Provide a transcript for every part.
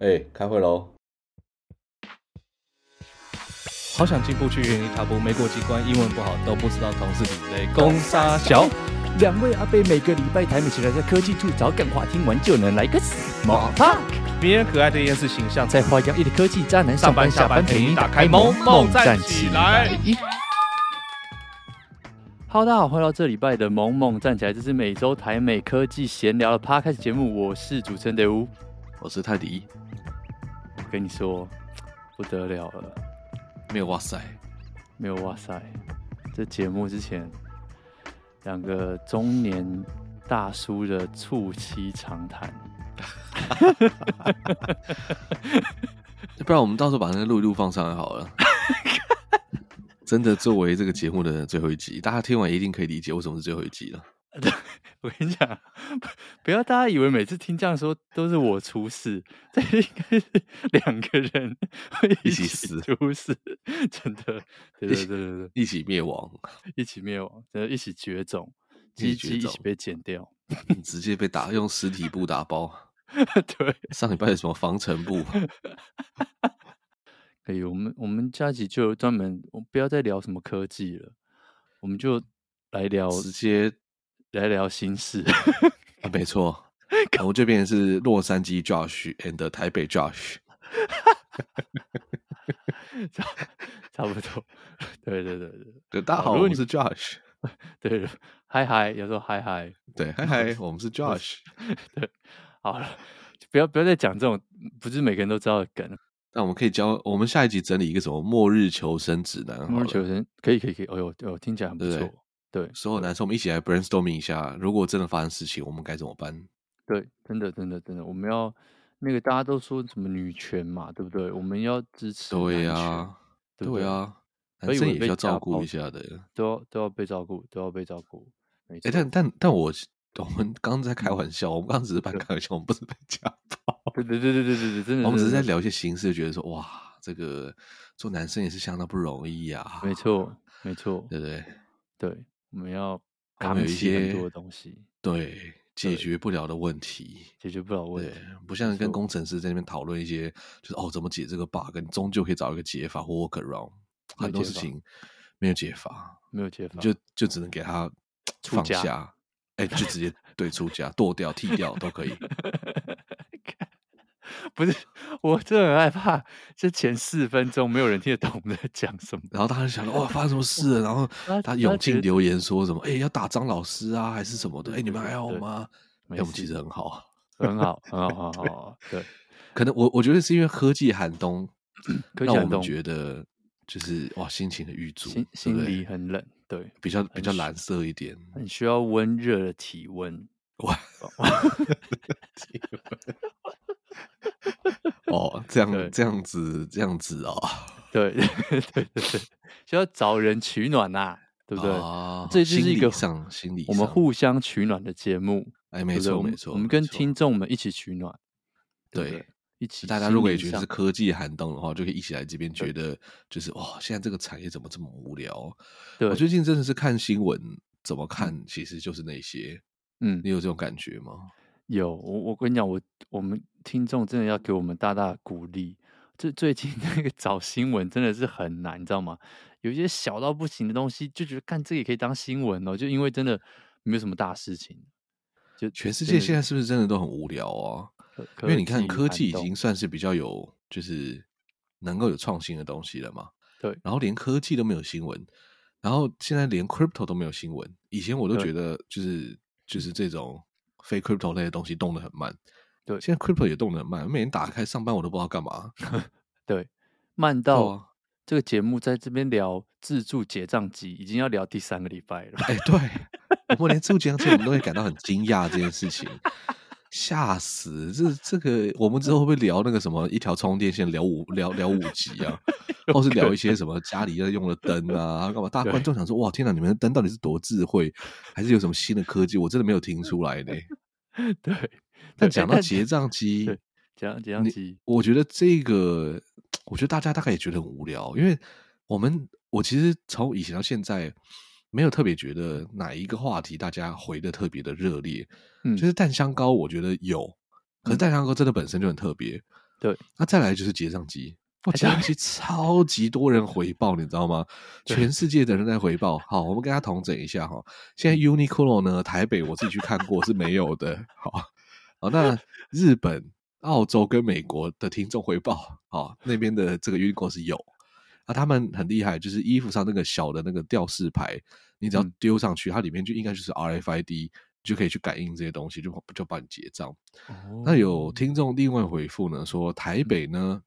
哎、欸，开会喽！好想进步去原地踏步，没过几关，英文不好都不知道同事比雷公杀小。两位阿贝每个礼拜台美起来在科技处找干话，听完就能来个 small talk。迷人可爱的厌世形象，在花样一的科技渣男上班下班陪你打开萌萌站起来。Hello，大家好，欢迎到这礼拜的萌萌站起来，这是每周台美科技闲聊的 Podcast 节目，我是主持人德乌，我是泰迪。我跟你说，不得了了，没有哇塞，没有哇塞，这节目之前两个中年大叔的促膝长谈，不然我们到时候把那个录一录放上来好了。真的作为这个节目的最后一集，大家听完一定可以理解为什么是最后一集了。我跟你讲，不要大家以为每次听这样说都是我出事，这应该是两个人会一起死出事，真的，对对对对对，一起灭亡，一起灭亡，真的，一起绝种，鸡鸡一起被剪掉，直接被打用实体布打包。对，上礼拜有什么防尘布？可以，我们我们下集就专门，我不要再聊什么科技了，我们就来聊，直接来聊心事。啊，没错，我这边是洛杉矶 Josh and 台北 Josh，差差不多。对对对对，对，大家好，我们是 Josh。对，嗨嗨，有时候嗨嗨，对，嗨嗨，我们是 Josh。对，好了，不要不要再讲这种不是每个人都知道的梗。那我们可以教我们下一集整理一个什么末日求生指南？末日求生可以可以可以，哎呦哦，听起来很不错。对，所有男生我们一起来 brainstorming 一下，如果真的发生事情，我们该怎么办？对，真的真的真的，我们要那个大家都说什么女权嘛，对不对？我们要支持。对呀，对呀，男生也要照顾一下的，都要都要被照顾，都要被照顾。哎，但但但我我们刚刚在开玩笑，我们刚刚只是半开玩笑，我们不是被家暴。对对对对对对对，真的，我们只是在聊一些形式，觉得说哇，这个做男生也是相当不容易呀。没错，没错，对不对？对，我们要扛起很多的东西，对，解决不了的问题，解决不了。问题，不像跟工。程师在那边讨论一些，就是哦，怎么解这个 bug，你终究可以找一个解法或 workaround，很多事情没有解法，没有解法，就。就只能给他放下，哎，就直接对出家 剁掉、剃掉都可以。不是，我真的很害怕，这前四分钟没有人听得懂我们在讲什么，然后大家就想到哇，发生什么事了？然后他涌进留言说什么？哎，要打张老师啊，还是什么的？哎，你们还好吗？哎，我们其实很好，很好，很好，很好。对，可能我我觉得是因为科技寒冬，让我们觉得就是哇，心情的郁卒，心心里很冷，对，比较比较蓝色一点，很需要温热的体温。哇，哦，这样这样子这样子哦，对 对对对，需要找人取暖呐，对不对？这就是一个上心理，我们互相取暖的节目。哎，没错没错，我们跟听众们一起取暖，对，一起。大家如果也觉得是科技寒冬的话，就可以一起来这边，觉得就是哇，现在这个产业怎么这么无聊？对我最近真的是看新闻，怎么看其实就是那些。嗯，你有这种感觉吗？有，我我跟你讲，我我们听众真的要给我们大大鼓励。这最近 那个找新闻真的是很难，你知道吗？有一些小到不行的东西，就觉得干这个也可以当新闻哦。就因为真的没有什么大事情，就全世界现在是不是真的都很无聊啊？因为你看科技已经算是比较有，就是能够有创新的东西了嘛。对，然后连科技都没有新闻，然后现在连 crypto 都没有新闻。以前我都觉得就是。就是这种非 crypto 类的东西动得很慢，对，现在 crypto 也动得很慢，我每天打开上班我都不知道干嘛，对，慢到这个节目在这边聊自助结账机已经要聊第三个礼拜了，哎、欸，对，我们连自助结账机我们都会感到很惊讶这件事情。吓死！这 这个，我们之后会不会聊那个什么一条充电线聊五聊聊五集啊，或是聊一些什么家里要用的灯啊？干嘛？大家观众想说，哇，天哪，你们的灯到底是多智慧，还是有什么新的科技？我真的没有听出来呢。对，但讲到结账机，讲结账机，我觉得这个，我觉得大家大概也觉得很无聊，因为我们我其实从以前到现在。没有特别觉得哪一个话题大家回的特别的热烈，嗯，就是蛋香膏，我觉得有，可是蛋香膏真的本身就很特别，对，那再来就是结账机。哇，结账机超级多人回报，你知道吗？全世界的人在回报。好，我们跟他统整一下哈。现在 Uniqlo 呢，台北我自己去看过是没有的。好，好，那日本、澳洲跟美国的听众回报，好，那边的这个 Uniqlo 是有。啊，他们很厉害，就是衣服上那个小的那个吊饰牌，你只要丢上去，它里面就应该就是 RFID，就可以去感应这些东西，就就帮你结账。那有听众另外回复呢，说台北呢。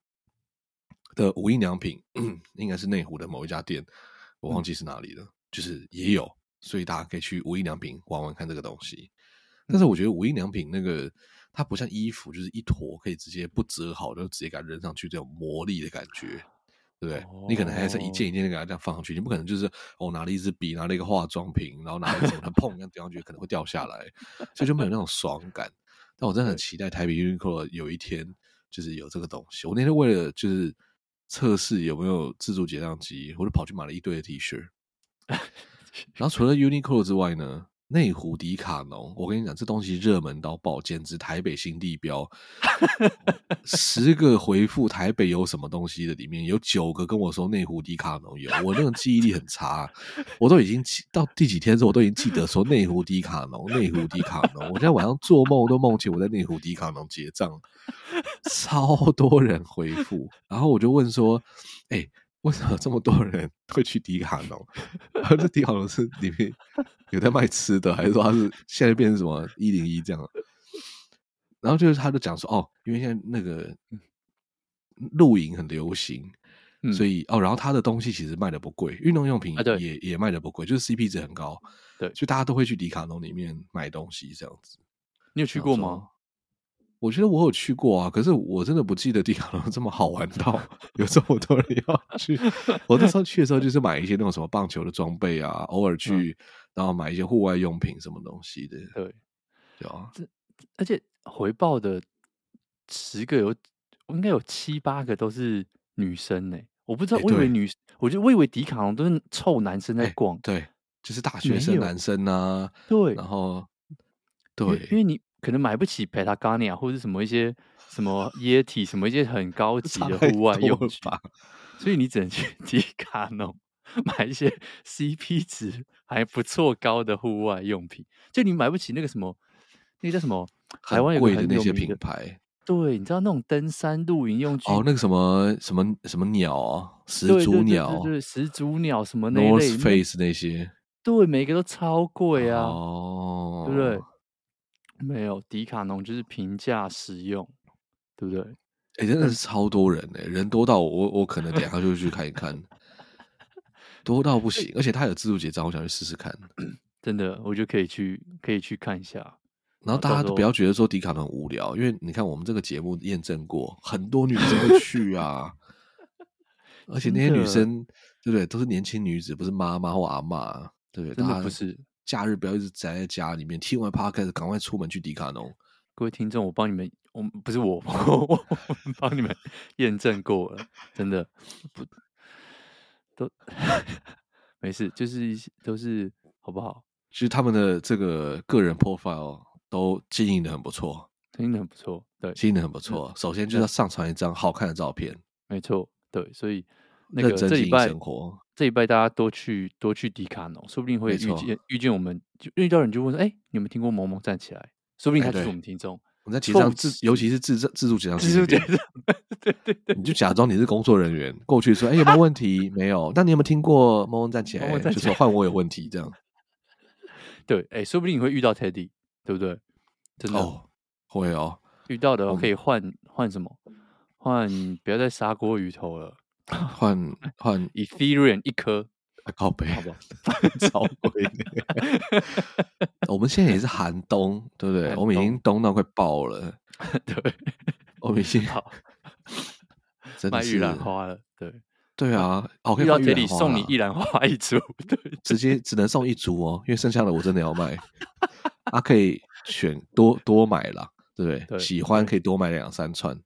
的无印良品，应该是内湖的某一家店，我忘记是哪里了。嗯、就是也有，所以大家可以去无印良品玩玩看这个东西。但是我觉得无印良品那个，它不像衣服，就是一坨可以直接不折好就直接给它扔上去，这种魔力的感觉，对不对？哦、你可能还是一件一件的给它这样放上去，你不可能就是哦拿了一支笔，拿了一个化妆品，然后拿了什么，它砰一样掉上去，可能会掉下来，所以就没有那种爽感。但我真的很期待台北 Uniqlo 有一天就是有这个东西。我那天为了就是。测试有没有自助结账机，我就跑去买了一堆的 T 恤。然后除了 Uniqlo 之外呢，内湖迪卡侬，我跟你讲，这东西热门到爆，简直台北新地标。十个回复台北有什么东西的里面有九个跟我说内湖迪卡侬有，我那种记忆力很差，我都已经到第几天之后，我都已经记得说内湖迪卡侬，内湖迪卡侬。我现在晚上做梦都梦见我在内湖迪卡侬结账。超多人回复，然后我就问说：“哎、为什么这么多人 会去迪卡侬？这迪卡侬是里面有在卖吃的，还是说它是现在变成什么一零一这样？”然后就是他就讲说：“哦，因为现在那个露营很流行，嗯、所以哦，然后他的东西其实卖的不贵，运动用品也、啊、也卖的不贵，就是 CP 值很高。对，所以大家都会去迪卡侬里面买东西这样子。你有去过吗？”我觉得我有去过啊，可是我真的不记得迪卡侬这么好玩到有这么多人要去。我那时候去的时候就是买一些那种什么棒球的装备啊，偶尔去，嗯、然后买一些户外用品什么东西的。对，对啊。这而且回报的十个有，应该有七八个都是女生呢、欸。我不知道，我以为女，欸、我觉得我以为迪卡侬都是臭男生在逛。欸、对，就是大学生男生啊。对，然后对，因为你。可能买不起 Patagonia 或者什么一些 什么液体什么一些很高级的户外用品，所以你只能去迪卡侬买一些 CP 值还不错高的户外用品。就你买不起那个什么，那个叫什么？台湾有贵的那些品牌。对，你知道那种登山露营用具？哦，那个什么什么什么鸟啊，始祖鸟，对，始祖鸟什么那类 North Face 那些，对，每个都超贵啊，哦，对不对？没有迪卡侬就是平价实用，对不对？哎、欸，真的是超多人哎、欸，人多到我我可能等下就去看一看，多到不行，而且他有自助结账，我想去试试看。真的，我就可以去可以去看一下。然后大家都不要觉得说迪卡侬无聊，因为你看我们这个节目验证过，很多女生会去啊，而且那些女生对不对，都是年轻女子，不是妈妈或阿嬷，对不对？真的不是。假日不要一直宅在家里面，听完 podcast 赶快出门去迪卡侬。各位听众，我帮你们，我不是我，我帮你们验证过了，真的不都 没事，就是一都是好不好？其实他们的这个个人 profile 都经营的很不错，经营的很不错，对，经营的很不错。嗯、首先就是要上传一张好看的照片，没错，对，所以那个这礼拜生活。这一拜大家多去多去迪卡侬，说不定会遇见遇见我们，就遇到人就问说：“哎、欸，你有没有听过萌萌站起来？”说不定他就是我们听众。我们在结账自，尤其是自自助结账，自助结账，对对对，你就假装你是工作人员过去说：“哎、欸，有没有问题？”没有。那你有没有听过萌萌站起来？就说换我有问题这样。对，哎、欸，说不定你会遇到 Teddy，对不对？真的、哦、会哦。遇到的可以换换、嗯、什么？换不要再砂锅鱼头了。换换 Ethereum 一颗，靠背，好不好？超贵。我们现在也是寒冬，对不对？我们已经冻到快爆了。对，我们已经好，卖玉兰花了。对，对啊，哦，遇到这里送你玉兰花一株，对，直接只能送一株哦，因为剩下的我真的要卖。啊，可以选多多买啦，对不对？喜欢可以多买两三串，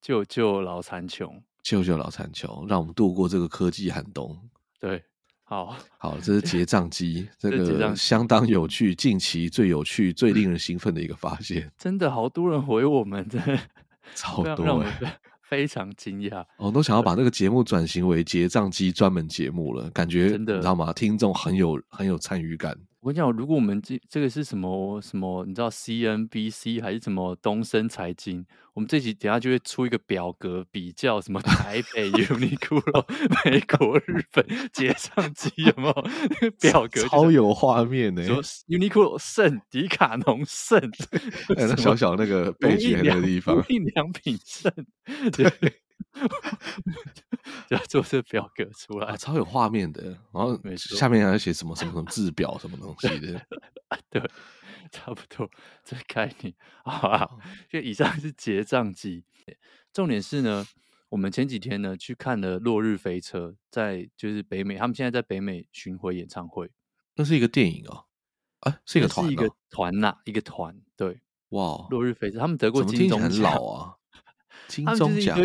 救救老残穷。救救老残球，让我们度过这个科技寒冬。对，好 好，这是结账机，这个相当有趣，近期最有趣、最令人兴奋的一个发现。真的好多人回我们，真的超多，让我们非常惊讶。我都想要把这个节目转型为结账机专门节目了，感觉真的你知道吗？听众很有很有参与感。我跟你讲，如果我们这这个是什么什么，你知道 CNBC 还是什么东森财经，我们这集等下就会出一个表格比较什么台北 Uniqlo 美国、日本结账机有没有那个表格？超有画面呢、欸！说 Uniqlo 胜，迪卡侬胜，哎、那小小那个背景那个地方，无印良品胜，对。就要做这表格出来，啊、超有画面的。然后下面还要写什么什么什么字表什么东西的，对，差不多这个概念。好啊，就以上是结账机。重点是呢，我们前几天呢去看了《落日飞车》，在就是北美，他们现在在北美巡回演唱会。那是一个电影哦，啊，是一个团、哦，是一个团呐、啊，一个团。对，哇，落日飞车，他们得过金钟奖，很老啊，金钟奖。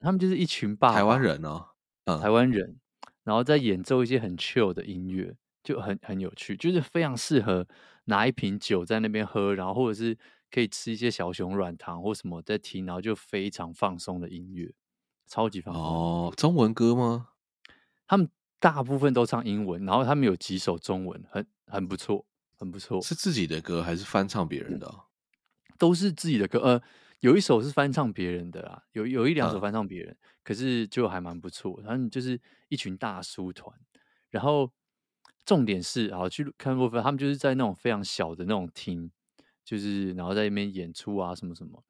他们就是一群爸爸，台湾人哦，嗯，台湾人，然后在演奏一些很 chill 的音乐，就很很有趣，就是非常适合拿一瓶酒在那边喝，然后或者是可以吃一些小熊软糖或什么在听，然后就非常放松的音乐，超级放松。哦，中文歌吗？他们大部分都唱英文，然后他们有几首中文，很很不错，很不错。是自己的歌还是翻唱别人的？嗯，都是自己的歌，呃。有一首是翻唱别人的啦，有有一两首翻唱别人，嗯，可是就还蛮不错。他们就是一群大叔团，然后重点是啊，去看部分，他们就是在那种非常小的那种厅，就是然后在那边演出啊什么什么。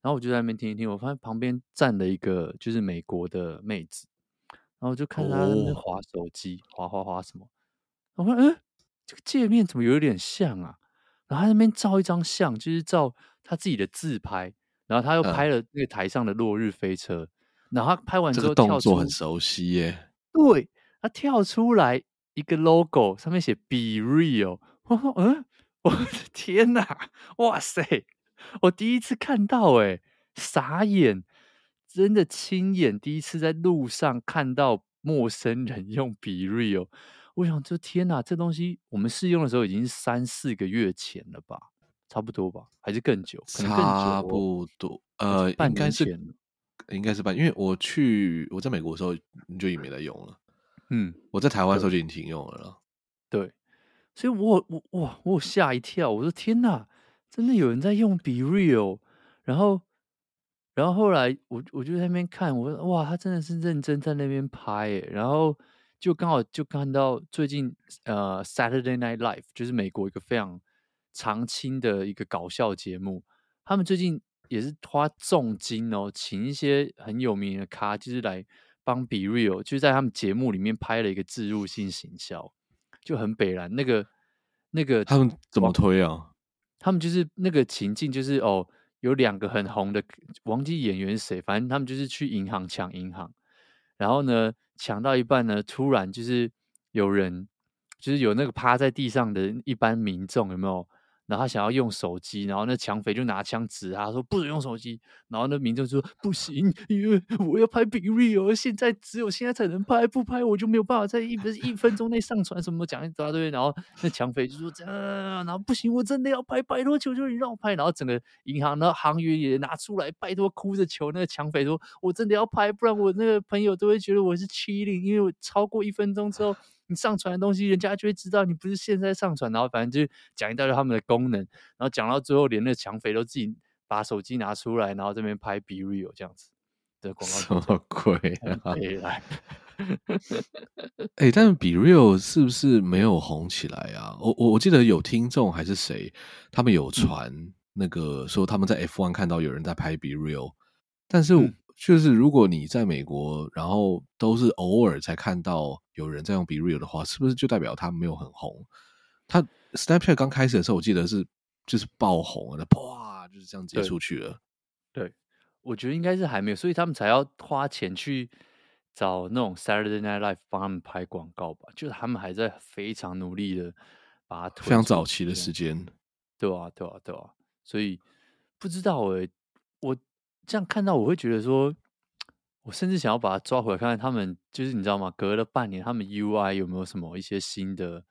然后我就在那边听一听，我发现旁边站了一个就是美国的妹子，然后就看她在那边滑手机，滑滑滑什么。我说嗯，这个界面怎么有点像啊？然后他在那边照一张相，就是照他自己的自拍。然后他又拍了那个台上的落日飞车，嗯、然后他拍完之后动作很熟悉耶。对，他跳出来一个 logo，上面写 “Be Real”。我说：“嗯，我的天哪，哇塞！我第一次看到，哎，傻眼，真的亲眼第一次在路上看到陌生人用 “Be Real”。我想，这天哪，这东西我们试用的时候已经三四个月前了吧？差不多吧，还是更久？可能更久哦、差不多，呃，应该是，应该是半，因为我去我在美国的时候你就已经没在用了。嗯，我在台湾的时候就已经停用了了。对，所以我我哇，我吓一跳，我说天哪，真的有人在用 Be Real，然后然后后来我我就在那边看，我说哇，他真的是认真在那边拍诶，然后就刚好就看到最近呃 Saturday Night Live，就是美国一个非常。常青的一个搞笑节目，他们最近也是花重金哦，请一些很有名的咖，就是来帮 BeReal，就是在他们节目里面拍了一个植入性行销，就很北蓝。那个那个他们怎么推啊？他们就是那个情境，就是哦，有两个很红的，忘记演员是谁，反正他们就是去银行抢银行，然后呢，抢到一半呢，突然就是有人，就是有那个趴在地上的一般民众，有没有？然后他想要用手机，然后那抢匪就拿枪指他说不准用手机，然后那民众就说不行，因为我要拍 BeReal，现在只有现在才能拍，不拍我就没有办法在一分一分钟内上传什么讲一大堆，然后那抢匪就说这样，然后不行，我真的要拍，拜托求求你让我拍，然后整个银行的行员也拿出来，拜托哭着求那个抢匪说，我真的要拍，不然我那个朋友都会觉得我是欺凌因为我超过一分钟之后。你上传的东西，人家就会知道你不是现在上传，然后反正就讲一大堆他们的功能，然后讲到最后，连那抢匪都自己把手机拿出来，然后这边拍 BeReal 这样子的广告，什么鬼 啊？哎、欸，但是 BeReal 是不是没有红起来啊？我我我记得有听众还是谁，他们有传那个说他们在 F1 看到有人在拍 BeReal，但是。嗯就是如果你在美国，然后都是偶尔才看到有人在用 BeReal 的话，是不是就代表它没有很红？它 Snapchat 刚开始的时候，我记得是就是爆红了，啪就是这样接出去了。对，对，我觉得应该是还没有，所以他们才要花钱去找那种 Saturday Night Live 帮他们拍广告吧。就是他们还在非常努力的把它推，非常早期的时间，对啊，对啊，对啊，所以不知道诶、欸，我。这样看到我会觉得说，我甚至想要把它抓回来看看他们，就是你知道吗？隔了半年，他们 UI 有没有什么一些新的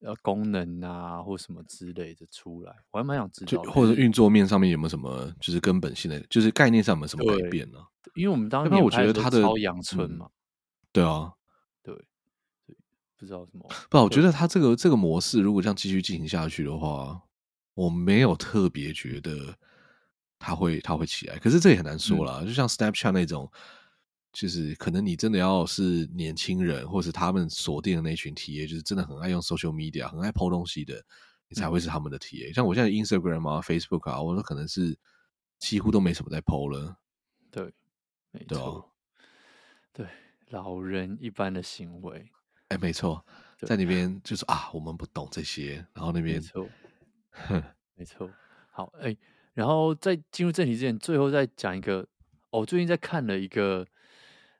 呃功能啊或什么之类的出来，我还蛮想知道，或者运作面上面有没有什么就是根本性的，就是概念上有没有什么改变呢？因为我们当年我觉得它的超阳春嘛，对啊，对，不知道什么，不，我觉得它这个这个模式如果这样继续进行下去的话，我没有特别觉得它会它会起来，可是这也很难说啦，就像 Snapchat 那种。就是可能你真的要是年轻人，或是他们锁定的那群 TA，就是真的很爱用 social media，很爱 po 东西的，你才会是他们的 TA。嗯、像我现在 Instagram 啊、Facebook 啊，我说可能是几乎都没什么在 po 了。对，没错，对，老人一般的行为。哎、欸，没错，在那边就是啊，我们不懂这些，然后那边，没错，哼，没错。好，哎、欸，然后在进入正题之前，最后再讲一个，我、哦、最近在看了一个。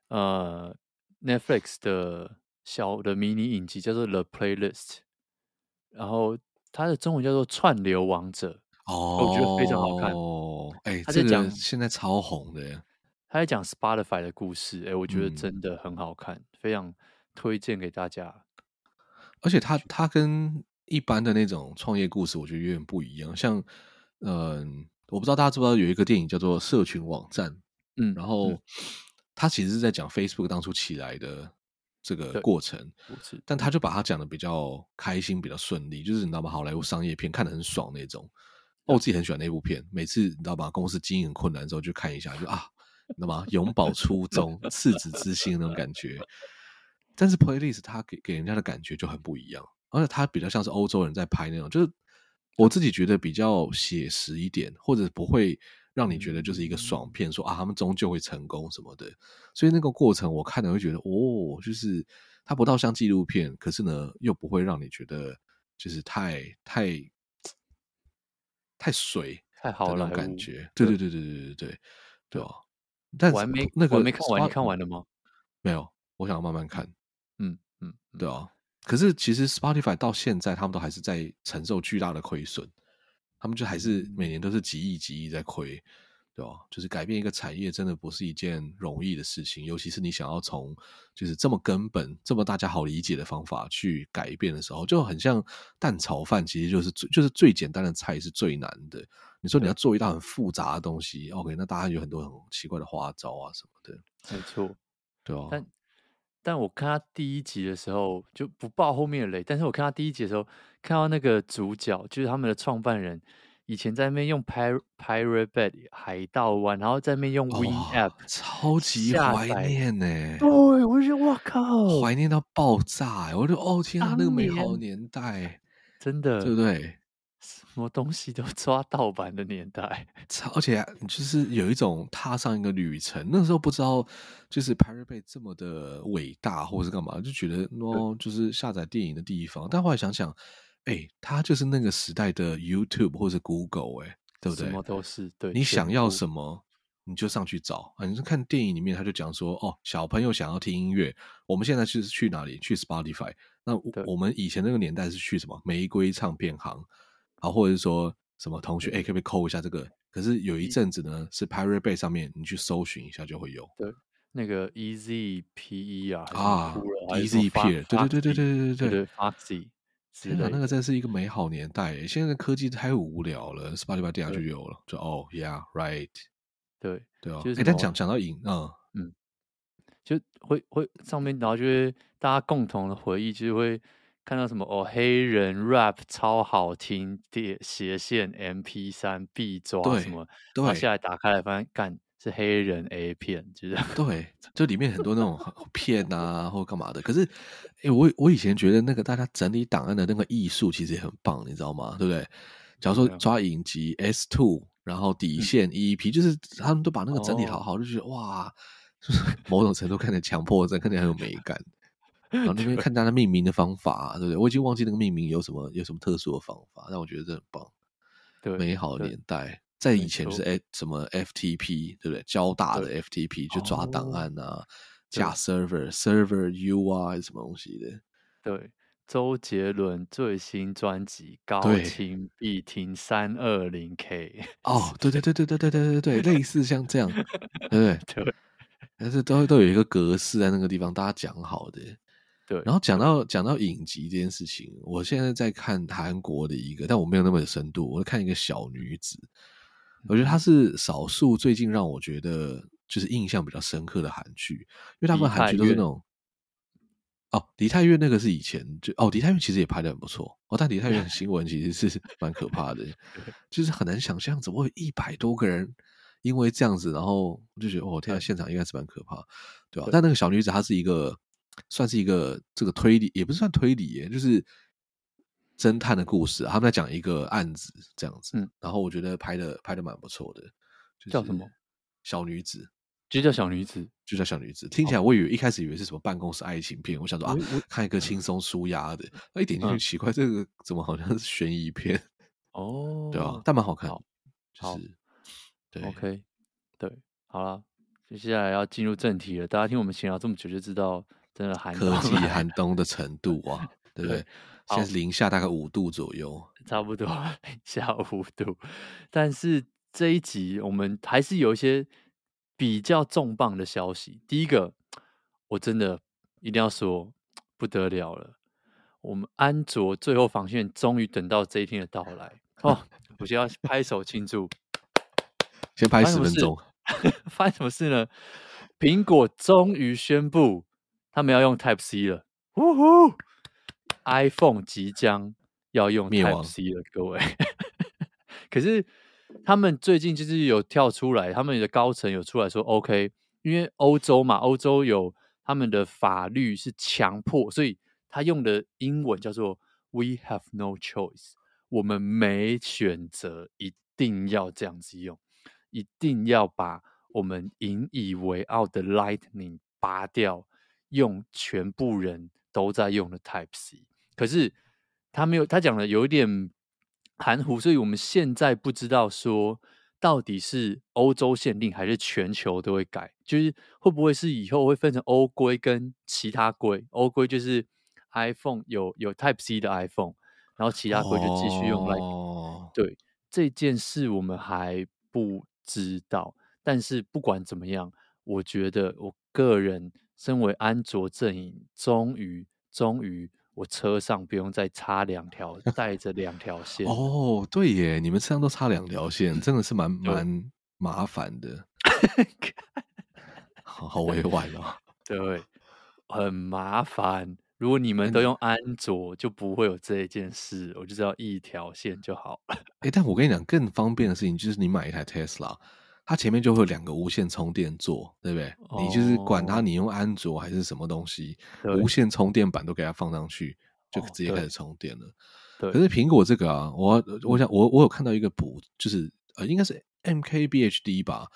呃，Netflix 的小的迷你影集叫做《The Playlist》，然后它的中文叫做《串流王者》。哦，我觉得非常好看。哦，哎，他在讲、这个、现在超红的，他在讲 Spotify 的故事。哎，我觉得真的很好看，嗯、非常推荐给大家。而且他他跟一般的那种创业故事，我觉得有点不一样。像，嗯、呃，我不知道大家知不知道有一个电影叫做《社群网站》。嗯，然后。嗯他其实是在讲 Facebook 当初起来的这个过程，但他就把它讲的比较开心，比较顺利，就是你知道吗？好莱坞商业片看的很爽那种。哦，我自己很喜欢那部片，每次你知道吧，公司经营困难之后就看一下，就啊，你知道吗？永葆初衷，赤子之心那种感觉。但是 Playlist 他给给人家的感觉就很不一样，而且他比较像是欧洲人在拍那种，就是我自己觉得比较写实一点，或者不会。让你觉得就是一个爽片，说啊，他们终究会成功什么的，所以那个过程我看了会觉得，哦，就是它不到像纪录片，可是呢又不会让你觉得就是太太太水太好了感觉。对对对对对对对对啊！但我还没那个没看完，你看完了吗？没有，我想要慢慢看。嗯嗯，对啊。可是其实 Spotify 到现在他们都还是在承受巨大的亏损。他们就还是每年都是几亿几亿在亏，对吧？就是改变一个产业真的不是一件容易的事情，尤其是你想要从就是这么根本、这么大家好理解的方法去改变的时候，就很像蛋炒饭，其实就是最就是最简单的菜是最难的。你说你要做一道很复杂的东西，OK，那大家有很多很奇怪的花招啊什么的，没错，对啊。但但我看他第一集的时候就不爆后面的雷，但是我看他第一集的时候。看到那个主角，就是他们的创办人，以前在那边用 Pirate Bay 海盗湾，然后在那边用 Win App，、哦、超级怀念呢。对，我就觉得哇靠，怀念到爆炸！我就哦天啊，那个美好年代，真的，对不对？什么东西都 抓盗版的年代，而且就是有一种踏上一个旅程。那时候不知道，就是 Pirate Bay 这么的伟大，或者是干嘛，就觉得哦，就是下载电影的地方。但后来想想。哎、欸，他就是那个时代的 YouTube 或者 Google，哎、欸，对不对？什么都是对。你想要什么，你就上去找啊！你是看电影里面，他就讲说，哦，小朋友想要听音乐，我们现在是去哪里？去 Spotify。那我们以前那个年代是去什么？玫瑰唱片行啊，或者是说什么同学，哎、欸，可不可以扣一下这个？可是有一阵子呢，是 Pirate Bay 上面，你去搜寻一下就会有。对，那个 Easy P E 啊，啊 P，对对对对对对对对，Foxy。天哪，那个真是一个美好年代！现在的科技太无聊了，Spotify 这样就有了，就哦，Yeah，right，对对哦。哎，但讲讲到影，嗯嗯，就会会上面，然后就会大家共同的回忆，就是会看到什么哦，黑人 rap 超好听，碟斜线 MP 三必抓什么，对，然后下来打开来发现干。是黑人 A 片，就是 对，就里面很多那种片啊，或干嘛的。可是，哎、欸，我我以前觉得那个大家整理档案的那个艺术其实也很棒，你知道吗？对不对？假如说抓影集 S two，然后底线 EP，、嗯、就是他们都把那个整理好好，哦、就觉得哇，就是 某种程度看起来强迫症，看起来很有美感。然后那边看大家命名的方法，对不对？我已经忘记那个命名有什么有什么特殊的方法，但我觉得这很棒。对，美好的年代。在以前是哎什么 FTP 对不对？交大的 FTP 就抓档案啊，假 server server U 啊，还是什么东西的？对，周杰伦最新专辑《高清必听三二零 K》哦，对对对对对对对对对，类似像这样，对不对？对，但是都都有一个格式在那个地方，大家讲好的。对。然后讲到讲到影集这件事情，我现在在看韩国的一个，但我没有那么有深度，我在看一个小女子，我觉得她是少数最近让我觉得就是印象比较深刻的韩剧，因为大部分韩剧都是那种。哦，梨泰院那个是以前就哦，梨泰院其实也拍的很不错哦，但梨泰院的新闻其实是 蛮可怕的，就是很难想象怎么会一百多个人因为这样子，然后我就觉得哦，天啊，现场应该是蛮可怕，对吧？对，但那个小女子她是一个算是一个这个推理，也不是算推理耶，就是侦探的故事，他们在讲一个案子这样子，嗯，然后我觉得拍的拍的蛮不错的，就是，叫什么？小女子。就叫小女子，就叫小女子。听起来我以为一开始以为是什么办公室爱情片，我想说啊，看一个轻松舒压的。那一点进去奇怪，这个怎么好像是悬疑片？哦，对啊，但蛮好看。就是，对，OK，对，好了，接下来要进入正题了。大家听我们闲聊这么久，就知道真的寒科技 寒冬的程度啊，对不对？现在是零下大概五度左右，差不多零下五度。但是这一集我们还是有一些。比较重磅的消息，第一个，我真的一定要说不得了了，我们安卓最后防线终于等到这一天的到来 哦！我就要拍手庆祝，先拍十分钟。发生什么事呢？苹果终于宣布他们要用 Type C 了，呜呼！iPhone 即将要用 Type C 了，各位。可是。他们最近就是有跳出来，他们的高层有出来说，OK，因为欧洲嘛，欧洲有他们的法律是强迫，所以他用的英文叫做 “We have no choice”，我们没选择，一定要这样子用，一定要把我们引以为傲的 Lightning 拔掉，用全部人都在用的 Type C。可是他没有，他讲的有一点。含糊，所以我们现在不知道说到底是欧洲限定还是全球都会改，就是会不会是以后会分成欧规跟其他规？欧规就是 iPhone 有有 Type C 的 iPhone，然后其他规就继续用。哦。对，这件事我们还不知道，但是不管怎么样，我觉得我个人身为安卓阵营，终于终于。我车上不用再插两条，带着两条线。哦，对耶，你们车上都插两条线，真的是蛮 蛮麻烦的。好好委婉哦。对，很麻烦。如果你们都用安卓，就不会有这一件事。我就知道一条线就好了。哎，但我跟你讲，更方便的事情就是你买一台 Tesla，它前面就会有两个无线充电座，对不对？哦、你就是管它，你用安卓还是什么东西，无线充电板都给它放上去，就直接开始充电了。哦、可是苹果这个啊，我我想我我有看到一个补，就是呃，应该是 MKBHD 吧，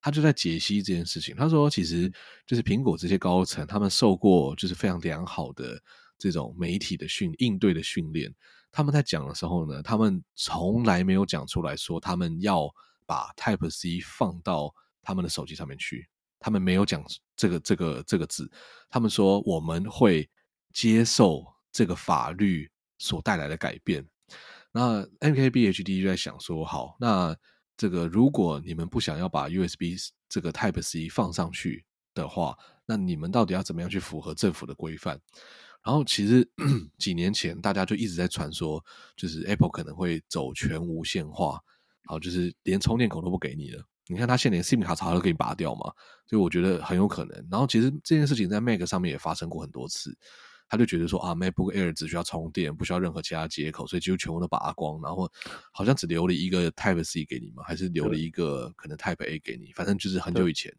他就在解析这件事情。他说，其实就是苹果这些高层，他们受过就是非常良好的这种媒体的训应对的训练。他们在讲的时候呢，他们从来没有讲出来说他们要。把 Type C 放到他们的手机上面去，他们没有讲这个这个这个字，他们说我们会接受这个法律所带来的改变。那 MKBHD 就在想说，好，那这个如果你们不想要把 USB 这个 Type C 放上去的话，那你们到底要怎么样去符合政府的规范？然后其实 几年前大家就一直在传说，就是 Apple 可能会走全无线化。好，就是连充电口都不给你了。你看，他现在连 SIM 卡槽都可以拔掉嘛，所以我觉得很有可能。然后，其实这件事情在 Mac 上面也发生过很多次。他就觉得说啊，MacBook Air 只需要充电，不需要任何其他接口，所以几乎全部都拔光，然后好像只留了一个 Type C 给你嘛，还是留了一个可能 Type A 给你，反正就是很久以前。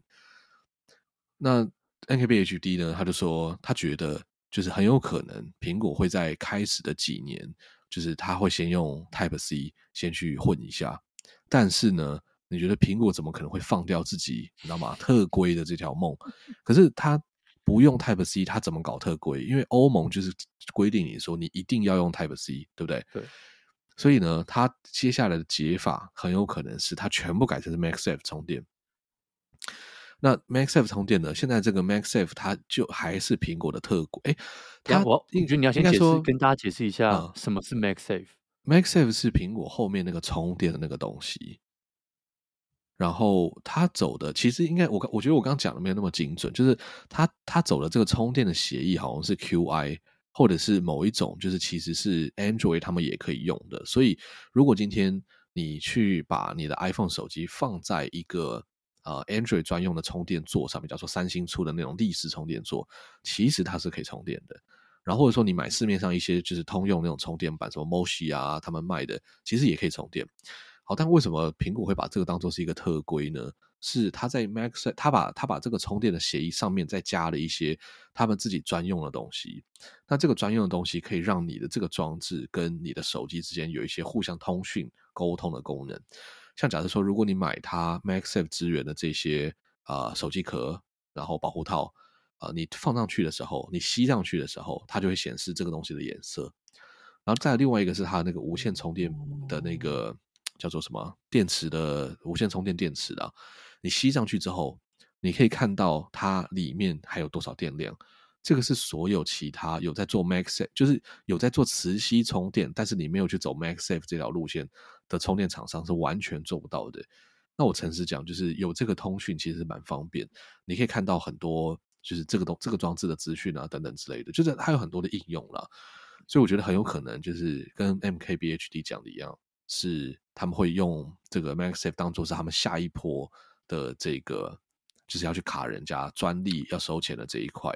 那 NKBHD 呢，他就说他觉得就是很有可能苹果会在开始的几年，就是他会先用 Type C 先去混一下。但是呢，你觉得苹果怎么可能会放掉自己，你知道吗？特规的这条梦？可是它不用 Type C，它怎么搞特规？因为欧盟就是规定你说你一定要用 Type C，对不对？对。所以呢，它接下来的解法很有可能是它全部改成是 MagSafe 充电。那 MagSafe 充电呢？现在这个 MagSafe 它就还是苹果的特规。哎，他我你觉得你要先解释，跟大家解释一下什么是 MagSafe。MagSafe 是苹果后面那个充电的那个东西，然后他走的其实应该我我觉得我刚刚讲的没有那么精准，就是他他走的这个充电的协议好像是 QI 或者是某一种，就是其实是 Android 他们也可以用的。所以如果今天你去把你的 iPhone 手机放在一个呃 Android 专用的充电座上面，叫做三星出的那种立式充电座，其实它是可以充电的。然后或者说你买市面上一些就是通用那种充电板，什么 Moshi 啊，他们卖的其实也可以充电。好，但为什么苹果会把这个当做是一个特规呢？是他在 MagSafe，他把他把这个充电的协议上面再加了一些他们自己专用的东西。那这个专用的东西可以让你的这个装置跟你的手机之间有一些互相通讯沟通的功能。像假设说，如果你买它 m a x s a f e 支援的这些啊、手机壳，然后保护套。啊，你放上去的时候，你吸上去的时候，它就会显示这个东西的颜色。然后再另外一个是它那个无线充电的那个叫做什么电池的无线充电电池的，你吸上去之后，你可以看到它里面还有多少电量。这个是所有其他有在做 MaxSafe，就是有在做磁吸充电，但是你没有去走 MaxSafe 这条路线的充电厂商是完全做不到的。那我诚实讲，就是有这个通讯其实蛮方便，你可以看到很多。就是这个东这个装置的资讯啊，等等之类的，就是它有很多的应用啦，所以我觉得很有可能就是跟 MKBHD 讲的一样，是他们会用这个 MagSafe 当做是他们下一波的这个，就是要去卡人家专利要收钱的这一块。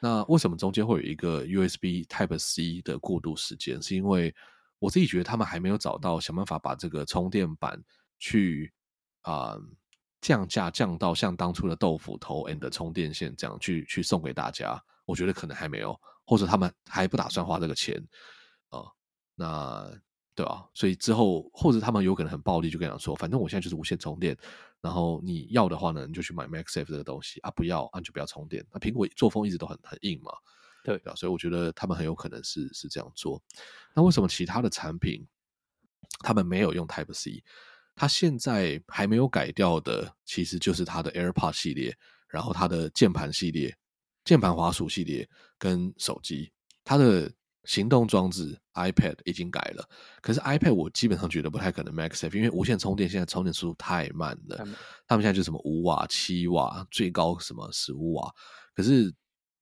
那为什么中间会有一个 USB Type C 的过渡时间？是因为我自己觉得他们还没有找到想办法把这个充电板去啊。降价降到像当初的豆腐头 and 充电线这样去去送给大家，我觉得可能还没有，或者他们还不打算花这个钱啊、呃。那对吧、啊？所以之后或者他们有可能很暴力，就跟他说，反正我现在就是无线充电，然后你要的话呢，你就去买 MaxSafe 这个东西啊，不要啊，就不要充电。那苹果作风一直都很很硬嘛，对啊，所以我觉得他们很有可能是是这样做。那为什么其他的产品他们没有用 Type C？它现在还没有改掉的，其实就是它的 AirPod 系列，然后它的键盘系列、键盘滑鼠系列跟手机，它的行动装置 iPad 已经改了。可是 iPad 我基本上觉得不太可能 Max Safe，因为无线充电现在充电速度太慢了。他们现在就什么五瓦、七瓦，最高什么十五瓦。可是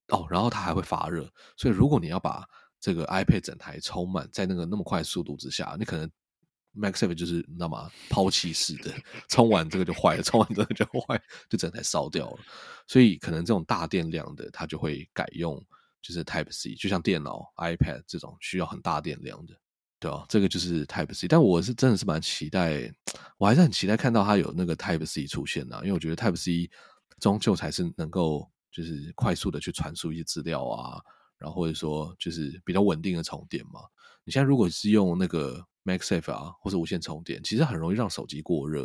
哦，然后它还会发热，所以如果你要把这个 iPad 整台充满，在那个那么快速度之下，你可能。MagSafe 就是你知道吗？抛弃式的，充完这个就坏了，充完这个就坏，就整台烧掉了。所以可能这种大电量的，它就会改用就是 Type C，就像电脑、iPad 这种需要很大电量的，对吧？这个就是 Type C。但我是真的是蛮期待，我还是很期待看到它有那个 Type C 出现的，因为我觉得 Type C 终究才是能够就是快速的去传输一些资料啊，然后或者说就是比较稳定的充电嘛。你现在如果是用那个。MagSafe 啊，或者无线充电，其实很容易让手机过热。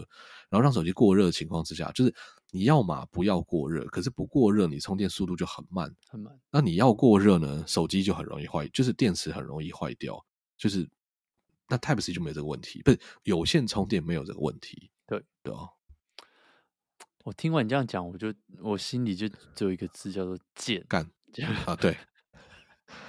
然后让手机过热的情况之下，就是你要嘛不要过热，可是不过热，你充电速度就很慢，很慢。那你要过热呢，手机就很容易坏，就是电池很容易坏掉。就是那 Type C 就没有这个问题，不是有线充电没有这个问题。对对啊。我听完你这样讲，我就我心里就只有一个字叫做贱干啊，对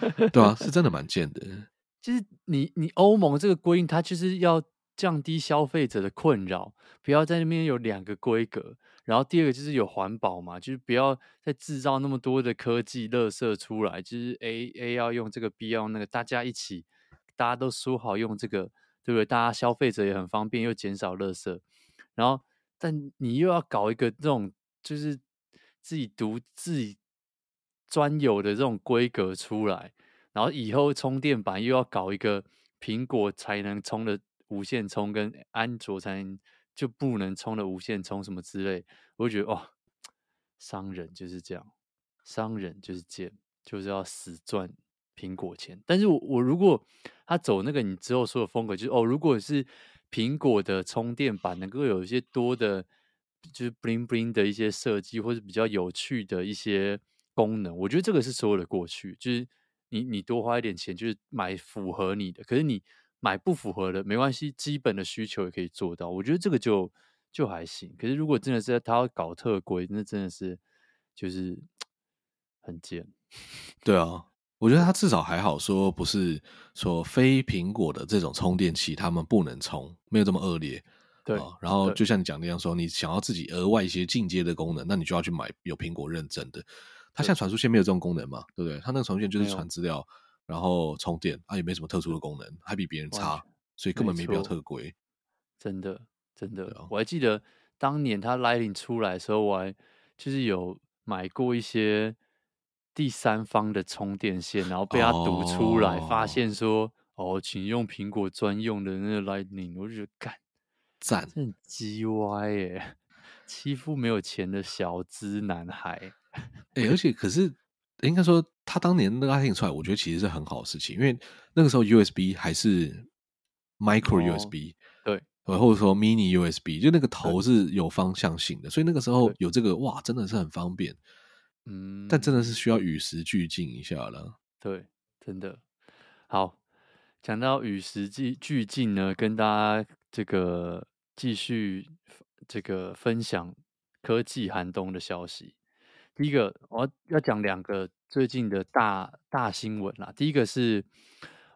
对啊，是真的蛮贱的。就是你，你欧盟这个规定，它就是要降低消费者的困扰，不要在那边有两个规格。然后第二个就是有环保嘛，就是不要再制造那么多的科技垃圾出来。就是 A A 要用这个，B 要用那个，大家一起，大家都说好用这个，对不对？大家消费者也很方便，又减少垃圾。然后，但你又要搞一个这种，就是自己独自己专有的这种规格出来。然后以后充电板又要搞一个苹果才能充的无线充，跟安卓才能就不能充的无线充什么之类，我就觉得哦，商人就是这样，商人就是贱，就是要死赚苹果钱。但是我我如果他走那个你之后说的风格，就是哦，如果是苹果的充电板能够有一些多的，就是 bling bling 的一些设计，或者比较有趣的一些功能，我觉得这个是所有的过去，就是。你你多花一点钱，就是买符合你的，可是你买不符合的没关系，基本的需求也可以做到。我觉得这个就就还行。可是如果真的是他要搞特规，那真的是就是很贱。对啊，我觉得他至少还好说，不是说非苹果的这种充电器他们不能充，没有这么恶劣。对，哦，然后就像你讲的那样说，你想要自己额外一些进阶的功能，那你就要去买有苹果认证的。它现在传输线没有这种功能嘛？对不对？它那个传输线就是传资料，然后充电，啊，也没什么特殊的功能，还比别人差，所以根本没必要特规。真的，真的，哦，我还记得当年它 Lightning 出来的时候，我还就是有买过一些第三方的充电线，然后被它读出来，哦，发现说哦，请用苹果专用的那个 Lightning，我就觉得干赞，真鸡歪耶，欺负没有钱的小资男孩。哎、欸，而且可是应该说，他当年那个 Lightning 出来，我觉得其实是很好的事情，因为那个时候 USB 还是 Micro USB，、哦、对，或者说 Mini USB，就那个头是有方向性的，所以那个时候有这个哇，真的是很方便。嗯，但真的是需要与时俱进一下了。对，真的。好，讲到与时俱俱进呢，跟大家这个继续这个分享科技寒冬的消息。第一个，我要要讲两个最近的大大新闻啦。第一个是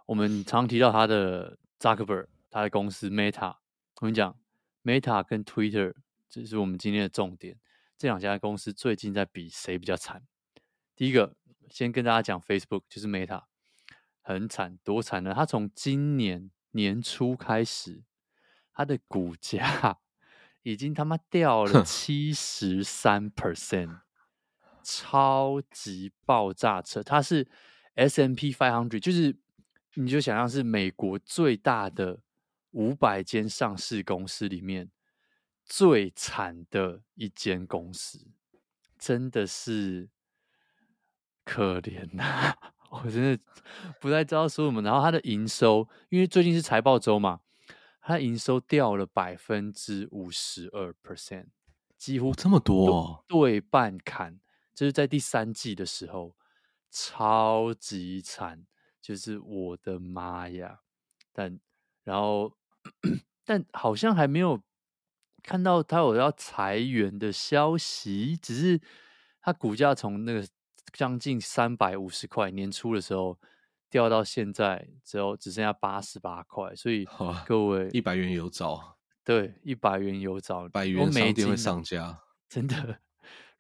我们常提到他的扎克伯格，他的公司 Meta。我跟你讲，Meta 跟 Twitter，这是我们今天的重点。这两家公司最近在比谁比较惨。第一个，先跟大家讲 Facebook，就是 Meta，很惨，多惨呢？它从今年年初开始，它的股价 已经他妈掉了七十三 percent。超级爆炸车，它是 S&P five hundred，就是你就想象是美国最大的五百间上市公司里面最惨的一间公司，真的是可怜呐、啊！我真的不太知道说什么。然后它的营收，因为最近是财报周嘛，它营收掉了百分之五十二 percent，几乎这么多，对半砍。就是在第三季的时候，超级惨，就是我的妈呀！但然后，但好像还没有看到他有要裁员的消息，只是他股价从那个将近三百五十块年初的时候掉到现在只有只剩下八十八块，所以各位一百元有找，对，一百元有找，百元商店会上架，真的。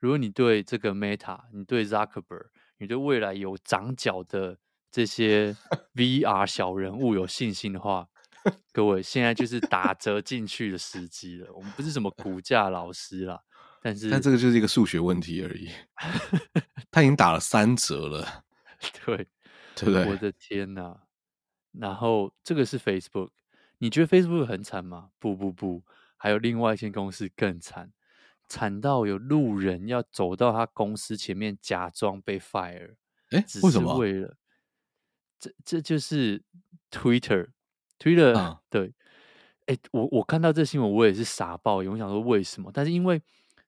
如果你对这个 Meta，你对 Zuckerberg，你对未来有长脚的这些 VR 小人物有信心的话，各位现在就是打折进去的时机了。我们不是什么股价老师啦，但是但这个就是一个数学问题而已。他已经打了三折了，对对不对？我的天哪！然后这个是 Facebook，你觉得 Facebook 很惨吗？不不不，还有另外一间公司更惨。惨到有路人要走到他公司前面假装被 fire，哎，为什么？为了这这就是 Twitter，Twitter、嗯、对，哎，我我看到这新闻我也是傻爆，我想说为什么？但是因为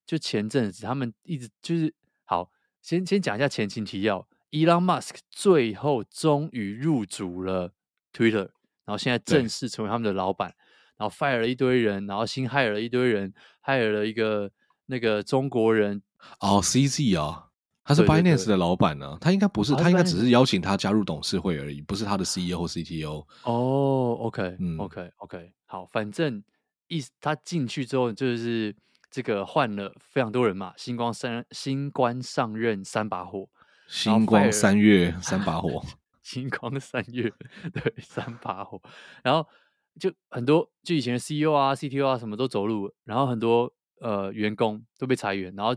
就前阵子他们一直就是好，先先讲一下前情提要，Elon Musk 最后终于入主了 Twitter，然后现在正式成为他们的老板，然后 fire 了一堆人，然后新 hire 了一堆人，hire 了一个。那个中国人哦，CZ 啊，他是 Binance 的老板呢、啊，他应该不是，他应该只是邀请他加入董事会而已，不是他的 CEO 或 CTO。哦，OK，嗯，OK，OK，好，反正意思他进去之后就是这个换了非常多人嘛，新光三新官上任三把火，新 光三月三把火，新光三月对三把火，然后就很多就以前的 CEO 啊、CTO 啊什么都走路，然后很多。呃，员工都被裁员，然后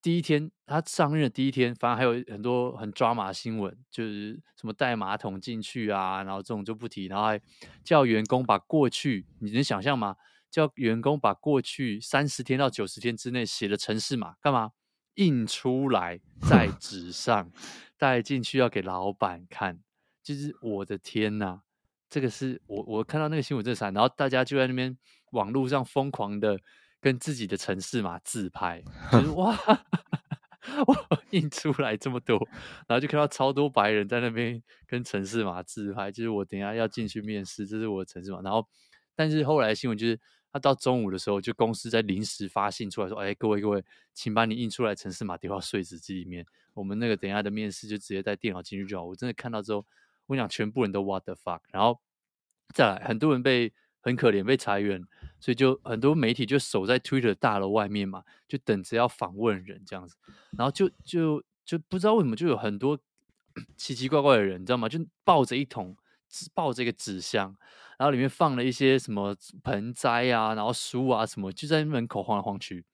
第一天他上任的第一天，反正还有很多很抓马的新闻，就是什么带马桶进去啊，然后这种就不提，然后还叫员工把过去，你能想象吗？叫员工把过去三十天到九十天之内写的城市码干嘛？印出来 在纸上带进去要给老板看，就是我的天呐，这个是我我看到那个新闻这惨，然后大家就在那边网络上疯狂的。跟自己的城市码自拍，就是哇，哇，印出来这么多，然后就看到超多白人在那边跟城市码自拍，就是我等一下要进去面试，这是我的城市码。然后，但是后来新闻就是，他到中午的时候，就公司在临时发信出来说，哎，各位各位，请把你印出来城市码丢到碎纸机里面，我们那个等一下的面试就直接带电脑进去就好。我真的看到之后，我想全部人都 what the fuck，然后再来，很多人被。很可怜被裁员，所以就很多媒体就守在 Twitter 大楼外面嘛，就等着要访问人这样子，然后就就就不知道为什么就有很多 奇奇怪怪的人，你知道吗？就抱着一桶抱着一个纸箱，然后里面放了一些什么盆栽啊，然后书啊什么，就在门口晃来晃去，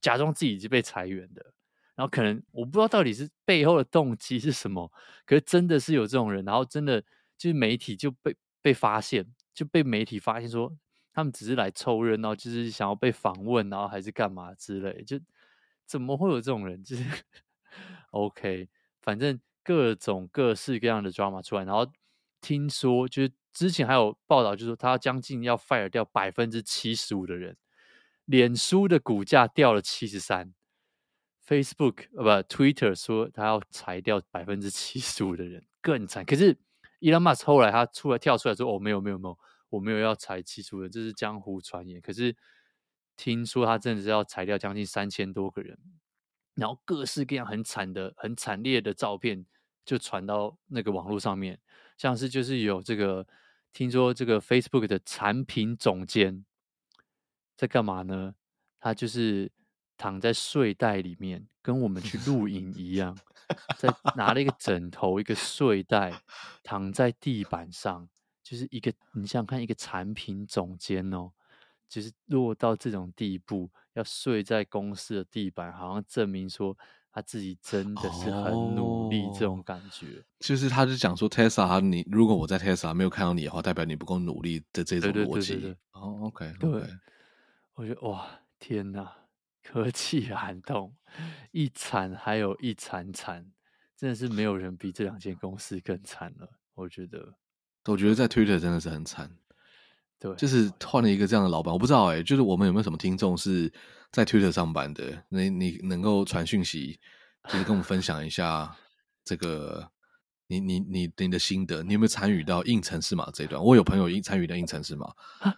假装自己已经被裁员的。然后可能我不知道到底是背后的动机是什么，可是真的是有这种人，然后真的就是媒体就被被发现，就被媒体发现说他们只是来凑热闹，就是想要被访问，然后还是干嘛之类，就怎么会有这种人？就是 OK，反正各种各式各样的 drama 出来，然后听说就是之前还有报道，就是说他将近要 fire 掉百分之七十五的人，脸书的股价掉了七十三。Facebook 呃不，Twitter 说他要裁掉百分之七十五的人，更惨。可是 Elon Musk 后来他出来跳出来说：“哦，没有没有没有，我没有要裁七十五人，这是江湖传言。”可是听说他真的是要裁掉将近三千多个人，然后各式各样很惨的、很惨烈的照片就传到那个网络上面，像是就是有这个听说这个 Facebook 的产品总监在干嘛呢？他就是。躺在睡袋里面，跟我们去露营一样，在拿了一个枕头、一个睡袋，躺在地板上，就是一个你想想看，一个产品总监哦，就是落到这种地步，要睡在公司的地板，好像证明说他自己真的是很努力，这种感觉。哦、就是他就讲说，Tesla，你如果我在 Tesla 没有看到你的话，代表你不够努力的这种逻辑。哦，OK，对，okay. 我觉得哇，天哪！科技寒冬，一惨还有一惨惨，真的是没有人比这两间公司更惨了。我觉得，我觉得在 Twitter 真的是很惨。对，就是换了一个这样的老板，我不知道哎、欸，就是我们有没有什么听众是在 Twitter 上班的？你你能够传讯息，就是跟我们分享一下这个你你你你的心得，你有没有参与到应城市码这一段？我有朋友应参与到应城市码，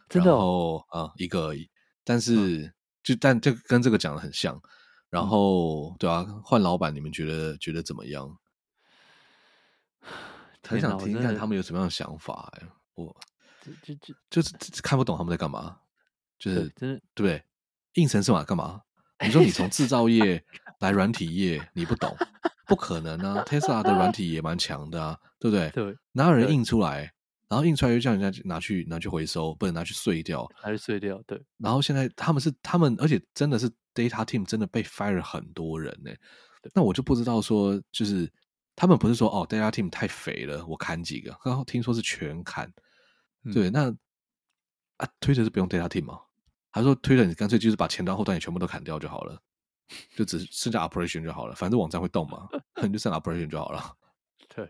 真的哦，啊、嗯，一个而已，但是。嗯就但这跟这个讲的很像，然后对啊，换老板，你们觉得觉得怎么样？很想听听看他们有什么样的想法哎，我就就就是看不懂他们在干嘛，就是真的对不对？硬程式码干嘛？你说你从制造业 来软体业，你不懂，不可能啊！Tesla 的软体也蛮强的啊，对不对？对，哪有人印出来？然后印出来又叫人家拿去拿去回收，不能拿去碎掉，拿去碎掉。对。然后现在他们是他们，而且真的是 data team 真的被 fire 很多人呢。那我就不知道说，就是他们不是说哦 data team 太肥了，我砍几个。然后听说是全砍。嗯、对，那啊，Twitter 是不用 data team 吗？还说 Twitter 你干脆就是把前端后端也全部都砍掉就好了，就只剩下 operation 就好了，反正网站会动嘛，你就剩 operation 就好了。对，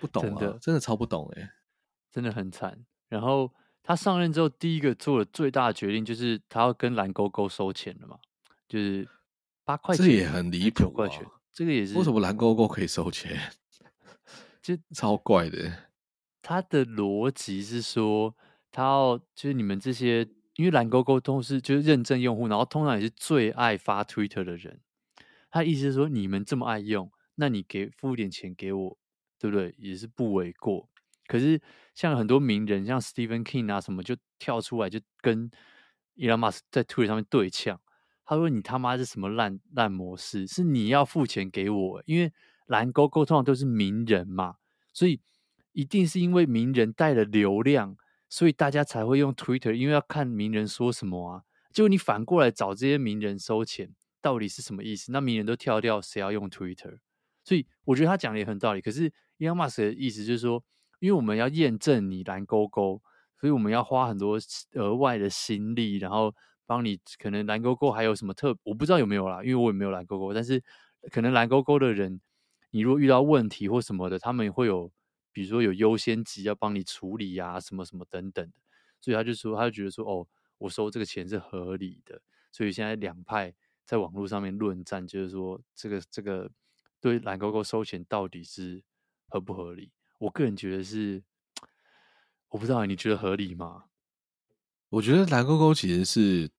不懂啊，真的，真的超不懂哎。真的很惨。然后他上任之后，第一个做的最大的决定就是他要跟蓝勾勾收钱了嘛，就是八块钱，这也很离谱啊。九块钱，这个也是。为什么蓝勾勾可以收钱？就超怪的。他的逻辑是说，他要就是你们这些，因为蓝勾勾都是就是认证用户，然后通常也是最爱发 Twitter 的人。他意思是说，你们这么爱用，那你给付一点钱给我，对不对？也是不为过。可是，像很多名人，像 Stephen King 啊什么，就跳出来就跟 Elon Musk 在 Twitter 上面对呛。他说：“你他妈是什么烂烂模式？是你要付钱给我？因为蓝勾勾通常都是名人嘛，所以一定是因为名人带了流量，所以大家才会用 Twitter，因为要看名人说什么啊。结果你反过来找这些名人收钱，到底是什么意思？那名人都跳掉，谁要用 Twitter？所以我觉得他讲的也很道理。可是 e l o Musk 的意思就是说。”因为我们要验证你蓝勾勾，所以我们要花很多额外的心力，然后帮你可能蓝勾勾还有什么特，我不知道有没有啦，因为我也没有蓝勾勾，但是可能蓝勾勾的人，你如果遇到问题或什么的，他们会有，比如说有优先级要帮你处理呀、啊，什么什么等等的，所以他就说，他就觉得说，哦，我收这个钱是合理的，所以现在两派在网络上面论战，就是说这个这个对蓝勾勾收钱到底是合不合理？我个人觉得是，我不知道你觉得合理吗？我觉得蓝勾勾其实是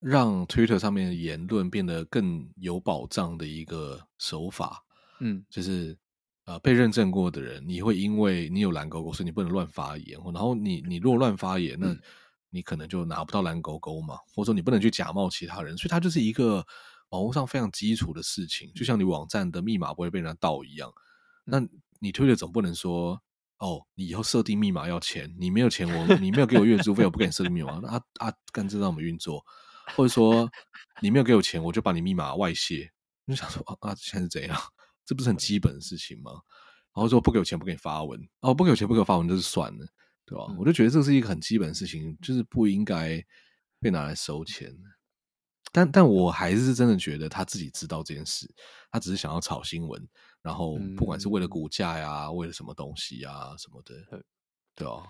让 Twitter 上面的言论变得更有保障的一个手法。嗯，就是呃被认证过的人，你会因为你有蓝勾勾，所以你不能乱发言。然后你你如果乱发言，那你可能就拿不到蓝勾勾嘛，或者说你不能去假冒其他人，所以它就是一个网络上非常基础的事情，就像你网站的密码不会被人家盗一样。那你推特总不能说，哦，你以后设定密码要钱，你没有钱我，你没有给我月租费，我不给你设定密码，那啊啊，干这让我们运作，或者说你没有给我钱，我就把你密码外泄，你就想说啊，现在是怎样？这不是很基本的事情吗？然后说不给我钱，不给你发文，哦，不给我钱，不给我发文，就是算了，对吧？嗯、我就觉得这是一个很基本的事情，就是不应该被拿来收钱。但但我还是真的觉得他自己知道这件事，他只是想要炒新闻，然后不管是为了股价呀，嗯、为了什么东西呀什么的，对对啊。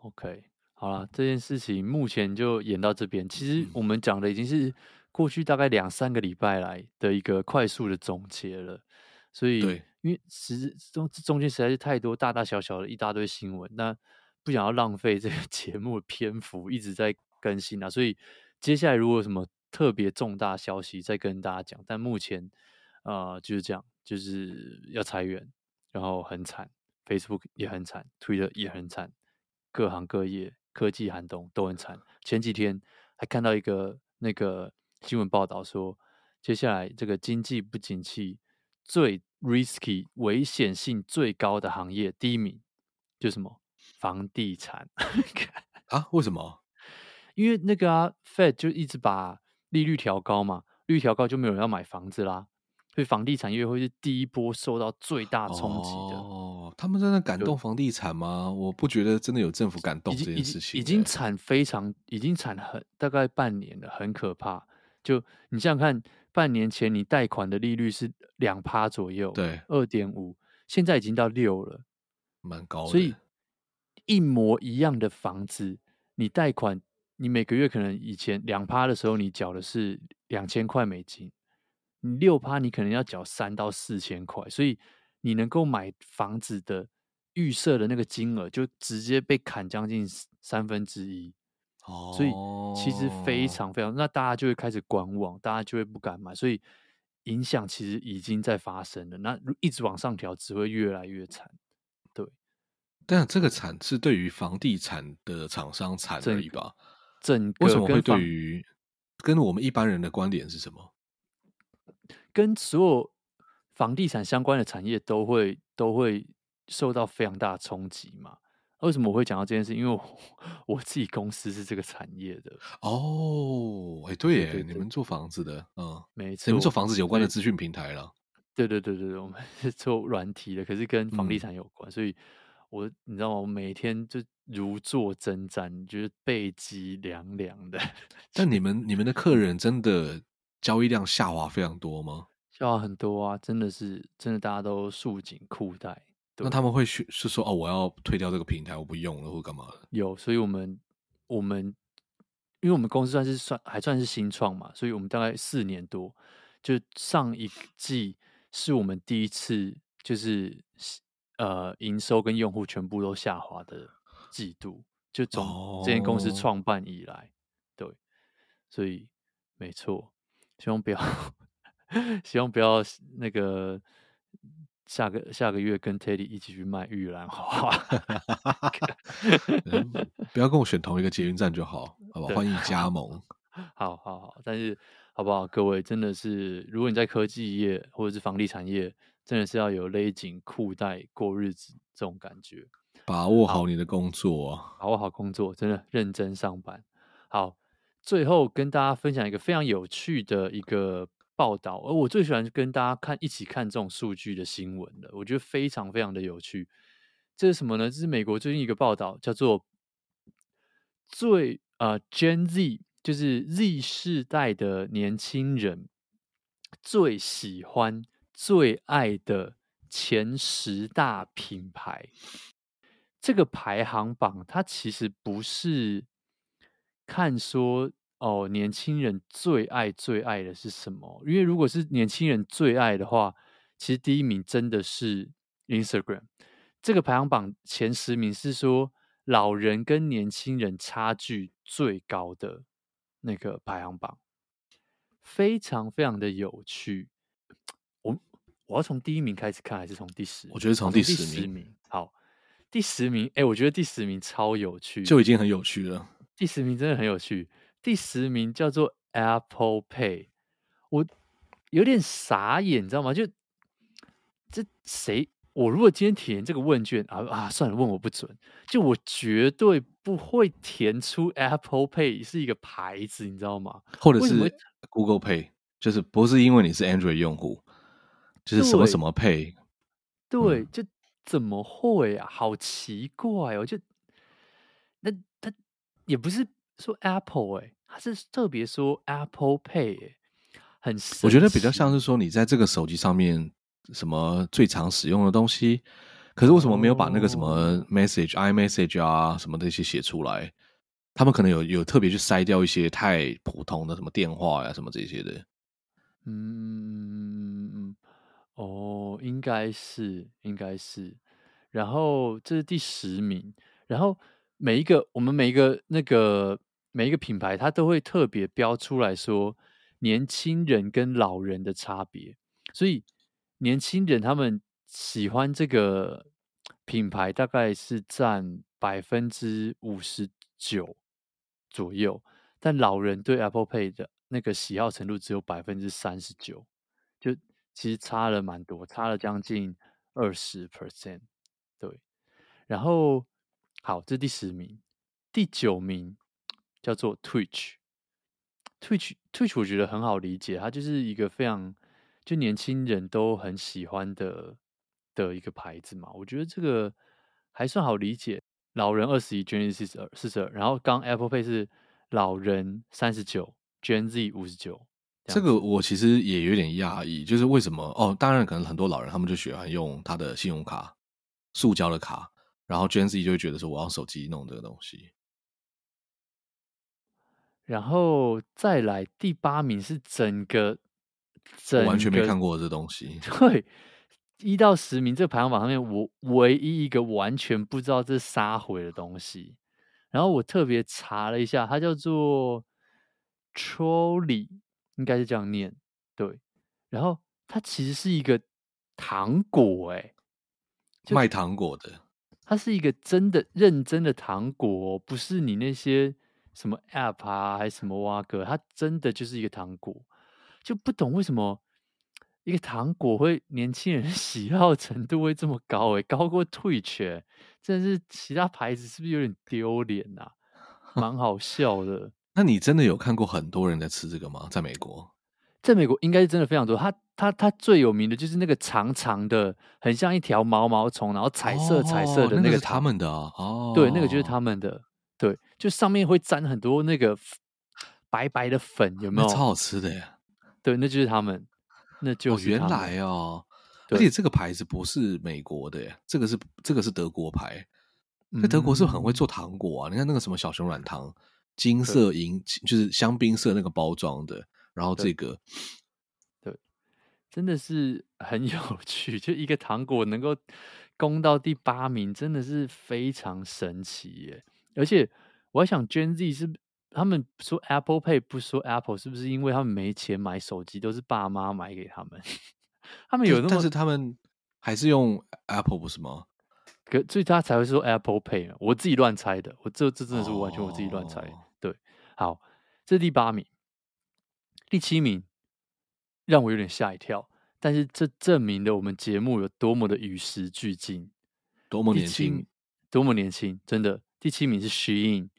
OK，好了，这件事情目前就演到这边。其实我们讲的已经是过去大概两三个礼拜来的一个快速的总结了，所以对因为实中中间实在是太多大大小小的一大堆新闻，那不想要浪费这个 节目的篇幅一直在更新啊，所以接下来如果有什么。特别重大消息再跟大家讲，但目前，呃，就是这样，就是要裁员，然后很惨，Facebook 也很惨，Twitter 也很惨，各行各业科技寒冬都很惨。前几天还看到一个那个新闻报道说，接下来这个经济不景气最 risky 危险性最高的行业第一名就什么房地产 啊？为什么？因为那个啊，Fed 就一直把利率调高嘛，利率调高就没有人要买房子啦，所以房地产业会是第一波受到最大冲击的。哦，他们真的敢动房地产吗？我不觉得真的有政府敢动这件事情。已经产非常，已经产很大概半年了，很可怕。就你想想看，半年前你贷款的利率是两趴左右，对，二点五，现在已经到六了，蛮高的。所以一模一样的房子，你贷款。你每个月可能以前两趴的时候，你缴的是两千块美金，你六趴你可能要缴三到四千块，所以你能够买房子的预设的那个金额就直接被砍将近三分之一。哦，所以其实非常非常，那大家就会开始观望，大家就会不敢买，所以影响其实已经在发生了。那一直往上调，只会越来越惨。对，但这个惨是对于房地产的厂商惨而已吧？整个为什么会对于跟我们一般人的观点是什么？跟所有房地产相关的产业都会都会受到非常大的冲击嘛？为什么我会讲到这件事？因为我，我自己公司是这个产业的哦。哎，对耶，你们做房子的，嗯，没错，你们做房子有关的资讯平台了。对对对对对，我们是做软体的，可是跟房地产有关，嗯、所以我你知道吗？我每天就。如坐针毡，就是背脊凉凉的。但你们你们的客人真的交易量下滑非常多吗？下滑很多啊，真的是真的，大家都束紧裤带。那他们会去是说哦，我要退掉这个平台，我不用了，或干嘛的？有，所以我们我们因为我们公司算是算还算是新创嘛，所以我们大概四年多，就上一季是我们第一次就是呃营收跟用户全部都下滑的。季度就从这间公司创办以来，oh. 对，所以没错，希望不要，希望不要那个下个下个月跟 Teddy 一起去卖玉兰花，不要跟我选同一个捷运站就好，好不好？欢迎加 盟，好好好，但是好不好？各位真的是，如果你在科技业或者是房地产业，真的是要有勒紧裤带过日子这种感觉。把握好你的工作啊！把握好工作，真的认真上班。好，最后跟大家分享一个非常有趣的一个报道，而我最喜欢跟大家看一起看这种数据的新闻了，我觉得非常非常的有趣。这是什么呢？这是美国最近一个报道，叫做最呃 Gen Z，就是 Z 世代的年轻人最喜欢、最爱的前十大品牌。这个排行榜，它其实不是看说哦，年轻人最爱最爱的是什么？因为如果是年轻人最爱的话，其实第一名真的是 Instagram。这个排行榜前十名是说老人跟年轻人差距最高的那个排行榜，非常非常的有趣。我我要从第一名开始看，还是从第十？我觉得从第十名。好。第十名，哎、欸，我觉得第十名超有趣，就已经很有趣了。第十名真的很有趣，第十名叫做 Apple Pay，我有点傻眼，你知道吗？就这谁？我如果今天填这个问卷啊啊，算了，问我不准。就我绝对不会填出 Apple Pay 是一个牌子，你知道吗？或者是 Google Pay，就是不是因为你是 Android 用户，就是什么什么 Pay。对，就怎么会啊？好奇怪哦！就也不是说 Apple 哎、欸，他是特别说 Apple Pay 哎、欸，很。我觉得比较像是说你在这个手机上面。什么最常使用的东西？可是为什么没有把那个什么 message、oh. iMessage 啊什么这些写出来？他们可能有有特别去筛掉一些太普通的什么电话呀、啊、什么这些的。嗯，哦，应该是，应该是。然后这是第十名。然后每一个我们每一个那个每一个品牌，它都会特别标出来说年轻人跟老人的差别，所以。年轻人他们喜欢这个品牌，大概是占百分之五十九左右，但老人对 Apple Pay 的那个喜好程度只有百分之三十九，就其实差了蛮多，差了将近二十 percent。对，然后好，这是第十名，第九名叫做 Twitch，Twitch，Twitch，我觉得很好理解，它就是一个非常。就年轻人都很喜欢的的一个牌子嘛，我觉得这个还算好理解。老人二十一，Gen Z 四十二，四十二。然后刚 Apple Pay 是老人三十九，Gen Z 五十九。这个我其实也有点讶异，就是为什么？哦，当然可能很多老人他们就喜欢用他的信用卡，塑胶的卡，然后 Gen Z 就会觉得说我要手机弄这个东西。然后再来第八名是整个。我完全没看过这东西。对，一到十名这个排行榜上面，我唯一一个完全不知道这是啥回的东西。然后我特别查了一下，它叫做 trolly 应该是这样念。对，然后它其实是一个糖果，哎，卖糖果的。它是一个真的认真的糖果，不是你那些什么 App 啊，还是什么挖哥，它真的就是一个糖果。就不懂为什么一个糖果会年轻人 喜好程度会这么高诶，高过 Twitch，欸，真的是其他牌子是不是有点丢脸呐？蛮 好笑的。那你真的有看过很多人在吃这个吗？在美国，在美国应该是真的非常多。它它它最有名的就是那个长长的，很像一条毛毛虫，然后彩色彩色的那个，哦，那个是他们的哦。对，那个就是他们的。对，就上面会沾很多那个白白的粉，有没有？超好吃的呀。对，那就是他们，那就原来哦，而且这个牌子不是美国的耶，这个是这个是德国牌。那、嗯、德国是很会做糖果啊，你看那个什么小熊软糖，金色银就是香槟色那个包装的，然后这个真的是 很有趣，就一个糖果能够攻到第八名，真的是非常神奇耶。而且我还想，Gen Z 是。他们说 Apple Pay 不说 Apple，是不是因为他们没钱买手机，都是爸妈买给他们？他们有那么，但是他们还是用 Apple 不是吗？可所以他才会说 Apple Pay 我自己乱猜的，我这这真的是完全我自己乱猜。Oh. 对，好，这是第八名，第七名让我有点吓一跳，但是这证明了我们节目有多么的与时俱进，多么年轻，多么年轻，真的。第七名是 Shein。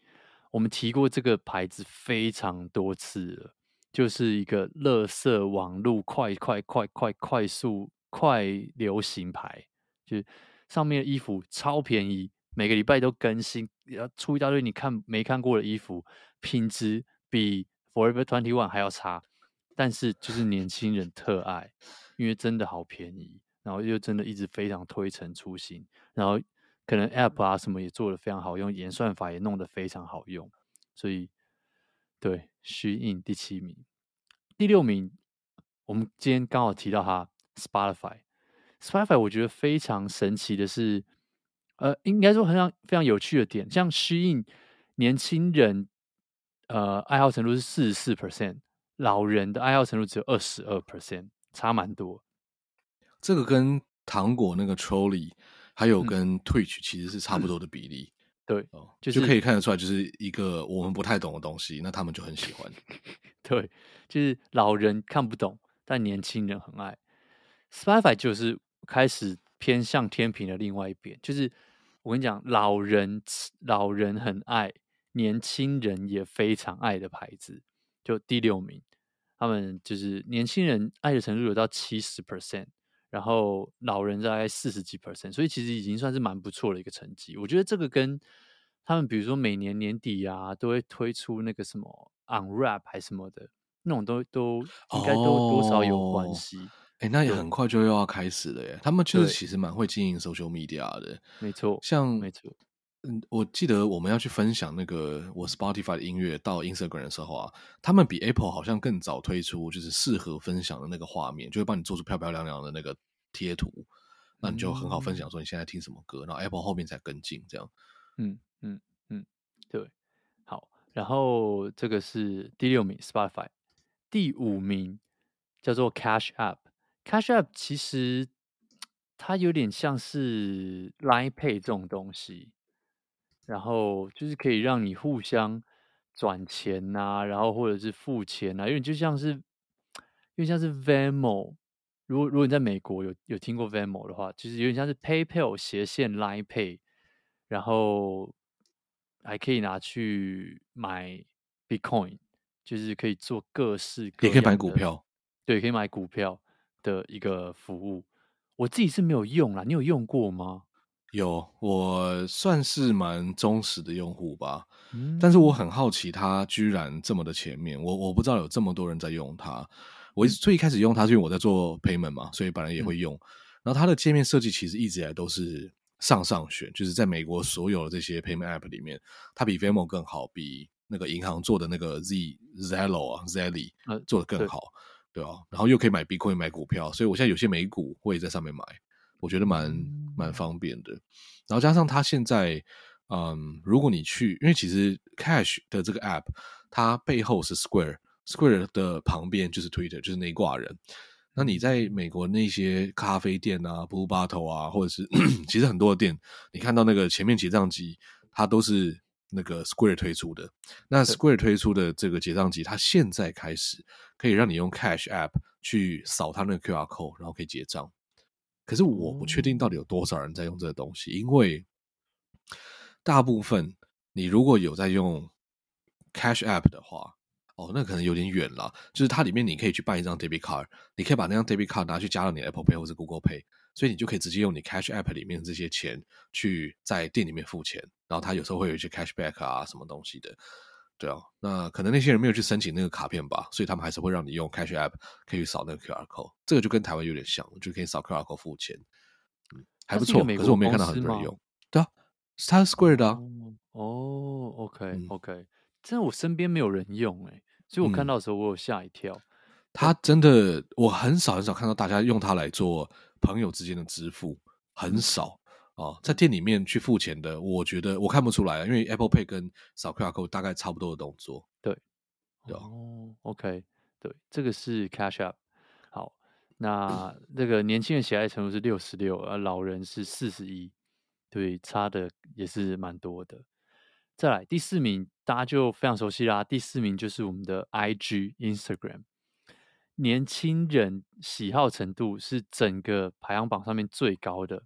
我们提过这个牌子非常多次了，就是一个乐色网络快快快快快速快流行牌，就是上面的衣服超便宜，每个礼拜都更新，要出一大堆你看没看过的衣服，品质比 Forever Twenty One 还要差，但是就是年轻人特爱，因为真的好便宜，然后又真的一直非常推陈出新，然后。可能 App 啊什么也做的非常好用，演算法也弄得非常好用，所以对虚印第七名，第六名，我们今天刚好提到它 Spotify，Spotify 我觉得非常神奇的是，呃，应该说很常非常有趣的点，像虚印年轻人呃爱好程度是四十四 percent，老人的爱好程度只有二十二 percent，差蛮多。这个跟糖果那个 Trolly，。还有跟 Twitch 其实是差不多的比例，对，哦，就是就可以看得出来，就是一个我们不太懂的东西，那他们就很喜欢。对，就是老人看不懂，但年轻人很爱。Spotify 就是开始偏向天平的另外一边，就是我跟你讲，老人老人很爱，年轻人也非常爱的牌子，就第六名，他们就是年轻人爱的程度有到七十 percent。然后老人大概四十几 percent，所以其实已经算是蛮不错的一个成绩。我觉得这个跟他们，比如说每年年底啊，都会推出那个什么 Unwrap 还是什么的，那种都都应该都多少有关系。哎、哦，那也很快就又要开始了耶。他们就是其实蛮会经营 social media 的，没错。像没错，嗯，我记得我们要去分享那个我 Spotify 的音乐到 Instagram 的时候啊，他们比 Apple 好像更早推出，就是适合分享的那个画面，就会帮你做出漂漂亮亮的那个。贴图，那你就很好分享说你现在听什么歌，嗯、然后 Apple 后面才跟进这样。嗯嗯嗯，对，好，然后这个是第六名 Spotify，第五名叫做 Cash App，Cash App 其实它有点像是 Line Pay 这种东西，然后就是可以让你互相转钱呐、啊，然后或者是付钱呐、啊，因为就像是，因为像是 Venmo。如果如果你在美国有有听过 Venmo 的话，就是有点像是 PayPal 斜线 Line Pay，然后还可以拿去买 Bitcoin，就是可以做各式各样的，也可以买股票，对，可以买股票的一个服务。我自己是没有用啦，你有用过吗？有，我算是蛮忠实的用户吧。嗯，但是我很好奇，它居然这么的前面，我我不知道有这么多人在用它。我最一开始用它是因为我在做 payment 嘛，所以本来也会用。嗯、然后它的界面设计其实一直以来都是上上选，就是在美国所有的这些 payment app 里面，它比 Venmo 更好，比那个银行做的那个 Z Zello 啊 Zelle 做的更好，对吧、啊？然后又可以买 Bitcoin 买股票，所以我现在有些美股我也在上面买，我觉得蛮蛮方便的。然后加上它现在，嗯，如果你去，因为其实 Cash 的这个 app 它背后是 Square。Square 的旁边就是 Twitter，就是那一挂人。那你在美国那些咖啡店啊、Blue Bottle 啊，或者是其实很多的店，你看到那个前面结账机，它都是那个 Square 推出的。那 Square 推出的这个结账机，它现在开始可以让你用 Cash App 去扫它那个 QR code，然后可以结账。可是我不确定到底有多少人在用这个东西，因为大部分你如果有在用 Cash App 的话。哦，那可能有点远了。就是它里面你可以去办一张 debit card，你可以把那张 debit card 拿去加到你的 Apple Pay 或者 Google Pay，所以你就可以直接用你 Cash App 里面的这些钱去在店里面付钱。然后它有时候会有一些 cashback 啊什么东西的，对啊。那可能那些人没有去申请那个卡片吧，所以他们还是会让你用 Cash App 可以扫那个 QR code。这个就跟台湾有点像，就可以扫 QR code 付钱，嗯，还不错。可是我没有看到很多人用。对啊，是它是 Square 的啊。哦，OK OK，真的我身边没有人用哎、欸。所以我看到的时候，我有吓一跳。他、嗯、真的，我很少很少看到大家用它来做朋友之间的支付，很少啊、哦。在店里面去付钱的，我觉得我看不出来，因为 Apple Pay 跟扫 QR Code 大概差不多的动作。对，对哦，OK，对，这个是 Cash App。好，那 那个年轻人喜爱程度是六十六，而老人是四十一，对，差的也是蛮多的。再来第四名，大家就非常熟悉啦。第四名就是我们的 IG Instagram，年轻人喜好程度是整个排行榜上面最高的，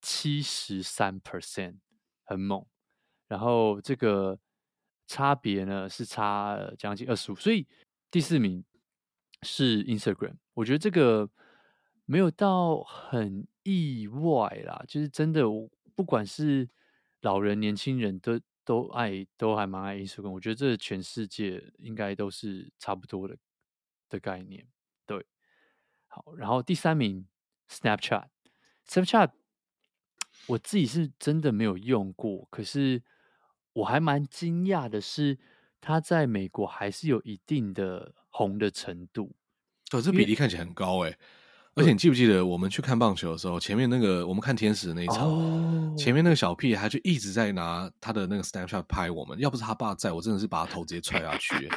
七十三 percent，很猛。然后这个差别呢是差将近二十五，所以第四名是 Instagram。我觉得这个没有到很意外啦，就是真的，不管是老人、年轻人都。都爱，都还蛮爱 Instagram。我觉得这全世界应该都是差不多的的概念。对，好，然后第三名 Snapchat，Snapchat，我自己是真的没有用过，可是我还蛮惊讶的是，它在美国还是有一定的红的程度。哦，这比例看起来很高哎。而且你记不记得我们去看棒球的时候，前面那个我们看天使的那一场，oh. 前面那个小屁孩就一直在拿他的那个 Snapchat 拍我们。要不是他爸在，我真的是把他头直接踹下去。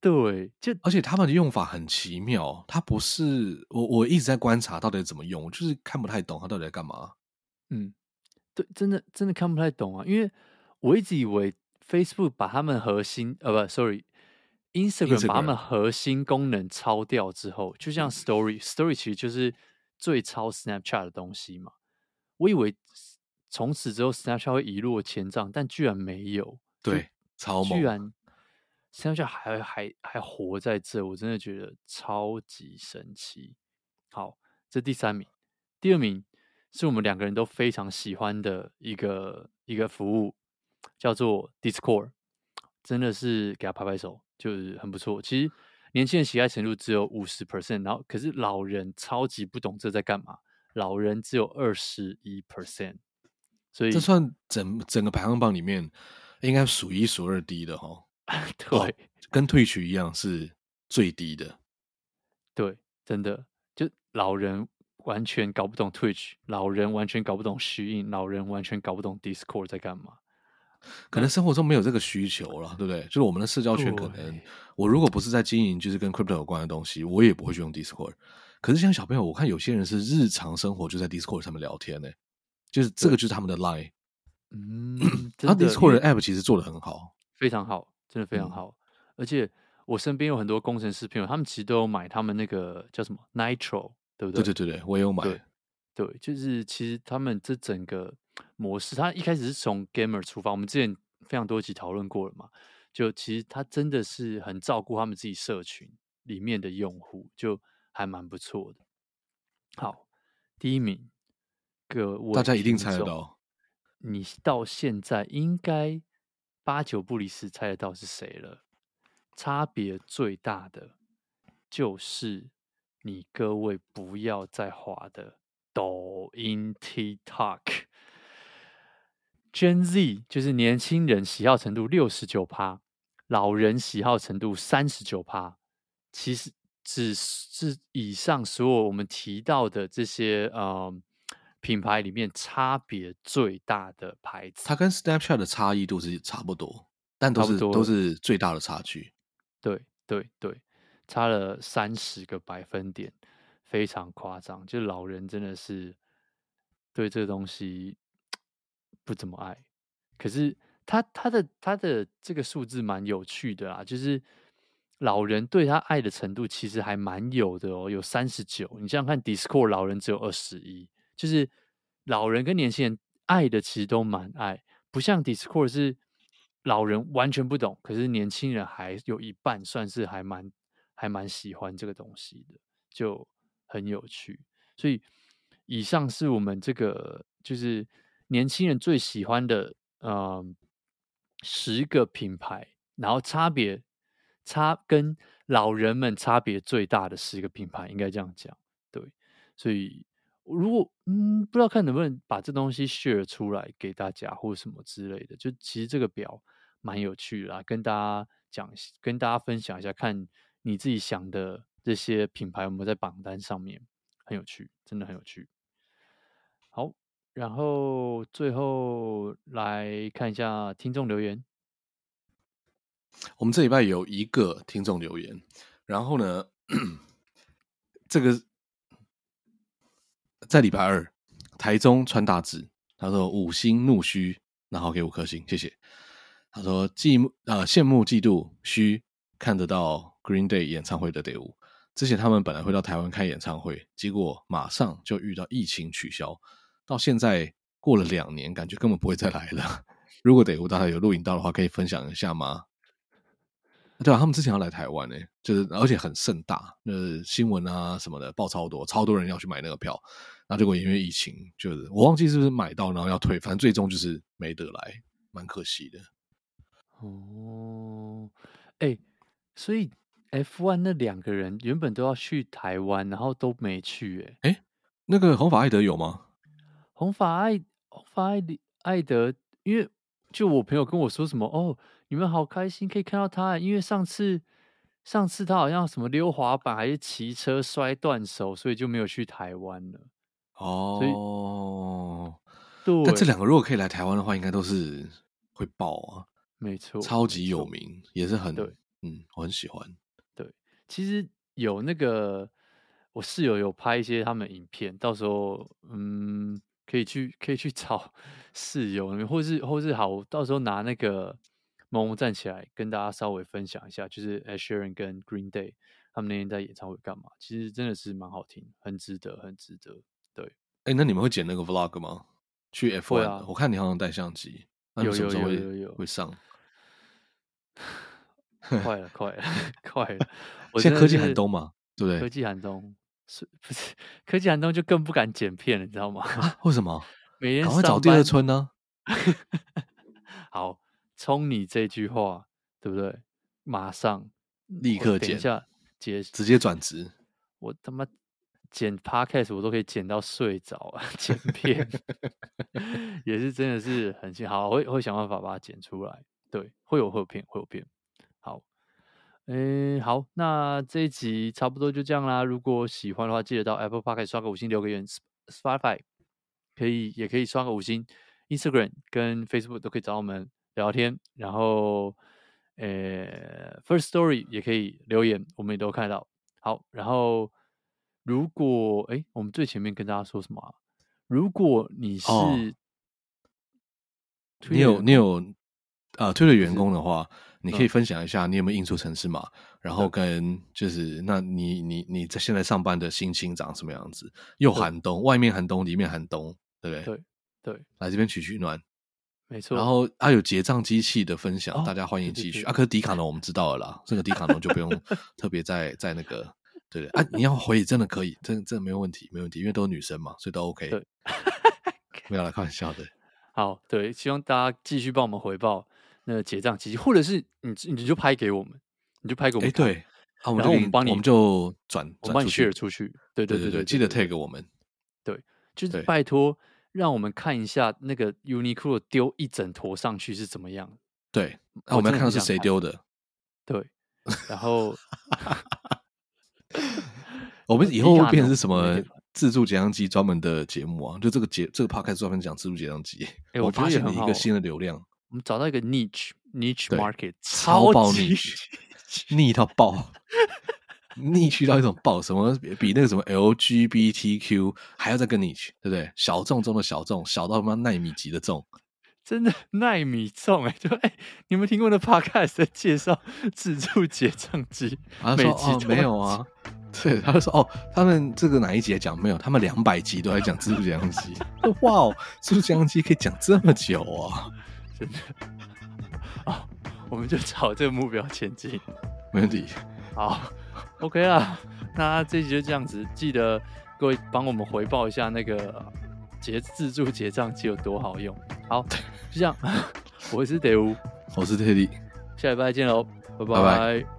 对，就而且他们的用法很奇妙，它不是我我一直在观察到底怎么用，就是看不太懂他到底在干嘛。嗯，对，真的真的看不太懂啊，因为我一直以为 Facebook 把他们核心呃不，sorry，Instagram 把他们核心功能抄掉之后，就像 Story，Story 其实就是最抄 Snapchat 的东西嘛。我以为从此之后 Snapchat 会一落千丈，但居然没有。对，超猛。居然 Snapchat 还还还活在这，我真的觉得超级神奇。好，这第三名，第二名。是我们两个人都非常喜欢的一个一个服务，叫做 Discord，真的是给他拍拍手，就是很不错。其实年轻人喜爱程度只有五十 percent，然后可是老人超级不懂这在干嘛，老人只有二十一 percent，所以这算整整个排行榜里面应该数一数二低的哈。对，哦，跟 Twitch 一样是最低的。对，真的就老人。完全搞不懂 Twitch，老人完全搞不懂虚印，老人完全搞不懂 Discord 在干嘛。可能生活中没有这个需求了，对不对？就是我们的社交圈，可能我如果不是在经营就是跟 Crypto 有关的东西，我也不会去用 Discord。可是像小朋友，我看有些人是日常生活就在 Discord 上面聊天呢，就是这个就是他们的 Line。嗯，他 Discord 的 App 其实做的很好，非常好，真的非常好。嗯、而且我身边有很多工程师朋友，他们其实都有买他们那个叫什么 Nitro。对不对？对对对对，我也有买。对，对，就是其实他们这整个模式，他一开始是从 gamer 出发，我们之前非常多集讨论过了嘛。就其实他真的是很照顾他们自己社群里面的用户，就还蛮不错的。好，第一名，各位，大家一定猜得到，你到现在应该八九不离十猜得到是谁了。差别最大的就是。你各位不要再滑的抖音 TikTok，Gen Z 就是年轻人喜好程度六十九趴，老人喜好程度三十九趴。其实只是以上所有我们提到的这些呃品牌里面差别最大的牌子。它跟 Snapchat 的差异度是差不多，但都是都是最大的差距。对对对。差了三十个百分点，非常夸张。就老人真的是对这个东西不怎么爱，可是他他的他的这个数字蛮有趣的啊，就是老人对他爱的程度其实还蛮有的哦，有三十九。你想想看，Discord 老人只有二十一，就是老人跟年轻人爱的其实都蛮爱，不像 Discord 是老人完全不懂，可是年轻人还有一半算是还蛮。还蛮喜欢这个东西的，就很有趣。所以以上是我们这个就是年轻人最喜欢的，呃，十个品牌，然后差别差跟老人们差别最大的十个品牌，应该这样讲。对，所以如果嗯不知道看能不能把这东西 share 出来给大家或什么之类的，就其实这个表蛮有趣的啦，跟大家讲，跟大家分享一下看。你自己想的这些品牌有没有在榜单上面？很有趣，真的很有趣。好，然后最后来看一下听众留言。我们这礼拜有一个听众留言，然后呢，这个在礼拜二，台中川大志，他说五星怒嘘，然后给五颗星，谢谢。他说嫉慕呃羡慕嫉妒嘘，看得到。Green Day 演唱会的队伍，之前他们本来会到台湾开演唱会，结果马上就遇到疫情取消，到现在过了两年，感觉根本不会再来了。如果队伍大家有录影到的话，可以分享一下吗？对啊，他们之前要来台湾呢，就是而且很盛大，就是新闻啊什么的报超多，超多人要去买那个票，然后结果因为疫情，就是我忘记是不是买到然后要退，反正最终就是没得来，蛮可惜的。哦，哎、欸，所以。F one 那两个人原本都要去台湾，然后都没去、欸。哎，哎，那个红发艾德有吗？红发艾红发艾艾德，因为就我朋友跟我说什么哦，你们好开心可以看到他，因为上次上次他好像什么溜滑板还是骑车摔断手，所以就没有去台湾了。哦，对。但这两个如果可以来台湾的话，应该都是会爆啊。没错，超级有名，也是很对，嗯，我很喜欢。对其实有那个，我室友有拍一些他们影片，到时候嗯，可以去可以去找 室友，或是或是好，到时候拿那个萌萌站起来跟大家稍微分享一下，就是 Ed Sheeran 跟 Green Day 他们那天在演唱会干嘛？其实真的是蛮好听，很值得，很值得。对，哎、欸，那你们会剪那个 Vlog 吗？去 F1，、啊、我看你好像带相机，那你什么时候会有有有有有会上？快了，快了，快了！现在科技寒冬嘛，对不对？科技寒冬是不是科技寒冬就更不敢剪片了，你知道吗？啊、为什么？每天赶快找第二春呢、啊？好，冲你这句话，对不对？马上立刻剪，下接直接转职。我他妈剪 Podcast 我都可以剪到睡着啊！剪片 也是真的是很幸好，会会想办法把它剪出来。对，会有会有片，会有片。好，诶，好，那这一集差不多就这样啦。如果喜欢的话，记得到 Apple Podcast 刷个五星，留个言。Spotify 可以，也可以刷个五星。Instagram 跟 Facebook 都可以找我们聊天。然后，诶，First Story 也可以留言，我们也都看得到。好，然后如果诶，我们最前面跟大家说什么啊？如果你是，哦、你有你有。啊，推的员工的话，你可以分享一下你有没有印出城市码，然后跟就是，那你你你在现在上班的心情长什么样子？又寒冬，外面寒冬，里面寒冬，对不对？对对，来这边取取暖，没错。然后啊，有结账机器的分享，哦、大家欢迎继续啊。可是迪卡侬我们知道了啦，这个迪卡侬就不用 特别在在那个，对对啊，你要回真的可以，真的真的没有问题，没问题，因为都是女生嘛，所以都 OK。对，不要来开玩笑的。好，对，希望大家继续帮我们回报。那个结账机器，或者是你你就拍给我们，你就拍给我们。哎，对，啊，然后我们帮你，我们就转，我帮你 share 出去。对对对对，记得 tag 我们。对，就是拜托，让我们看一下那个 Uniqlo 丢一整坨上去是怎么样。对，那我们要看到是谁丢的。对，然后 我们以后会变成是什么自助结账机专门的节目啊？就这个节这个 podcast 专门讲自助结账机。哎，我发现了一个新的流量。我们找到一个 niche niche market，超爆 niche，腻到爆，逆去到一种爆，什么比那个什么 LGBTQ 还要再更 niche，对不对？小众中的小众，小到他妈奈米级的众，真的奈米重哎、欸！对，哎，你们听过的 podcast 在介绍自助结账机？他说哦，没有啊，对，他就说哦，他们这个哪一集讲没有？他们两百集都在讲自助结账机，哇哦，自助结账机可以讲这么久啊！真的啊，我们就朝这个目标前进，没问题。好，OK 啊，那这集就这样子。记得各位帮我们回报一下那个结自助结账机有多好用。好，就这样。我是德乌，我是特地，下礼拜见喽，拜拜。拜拜。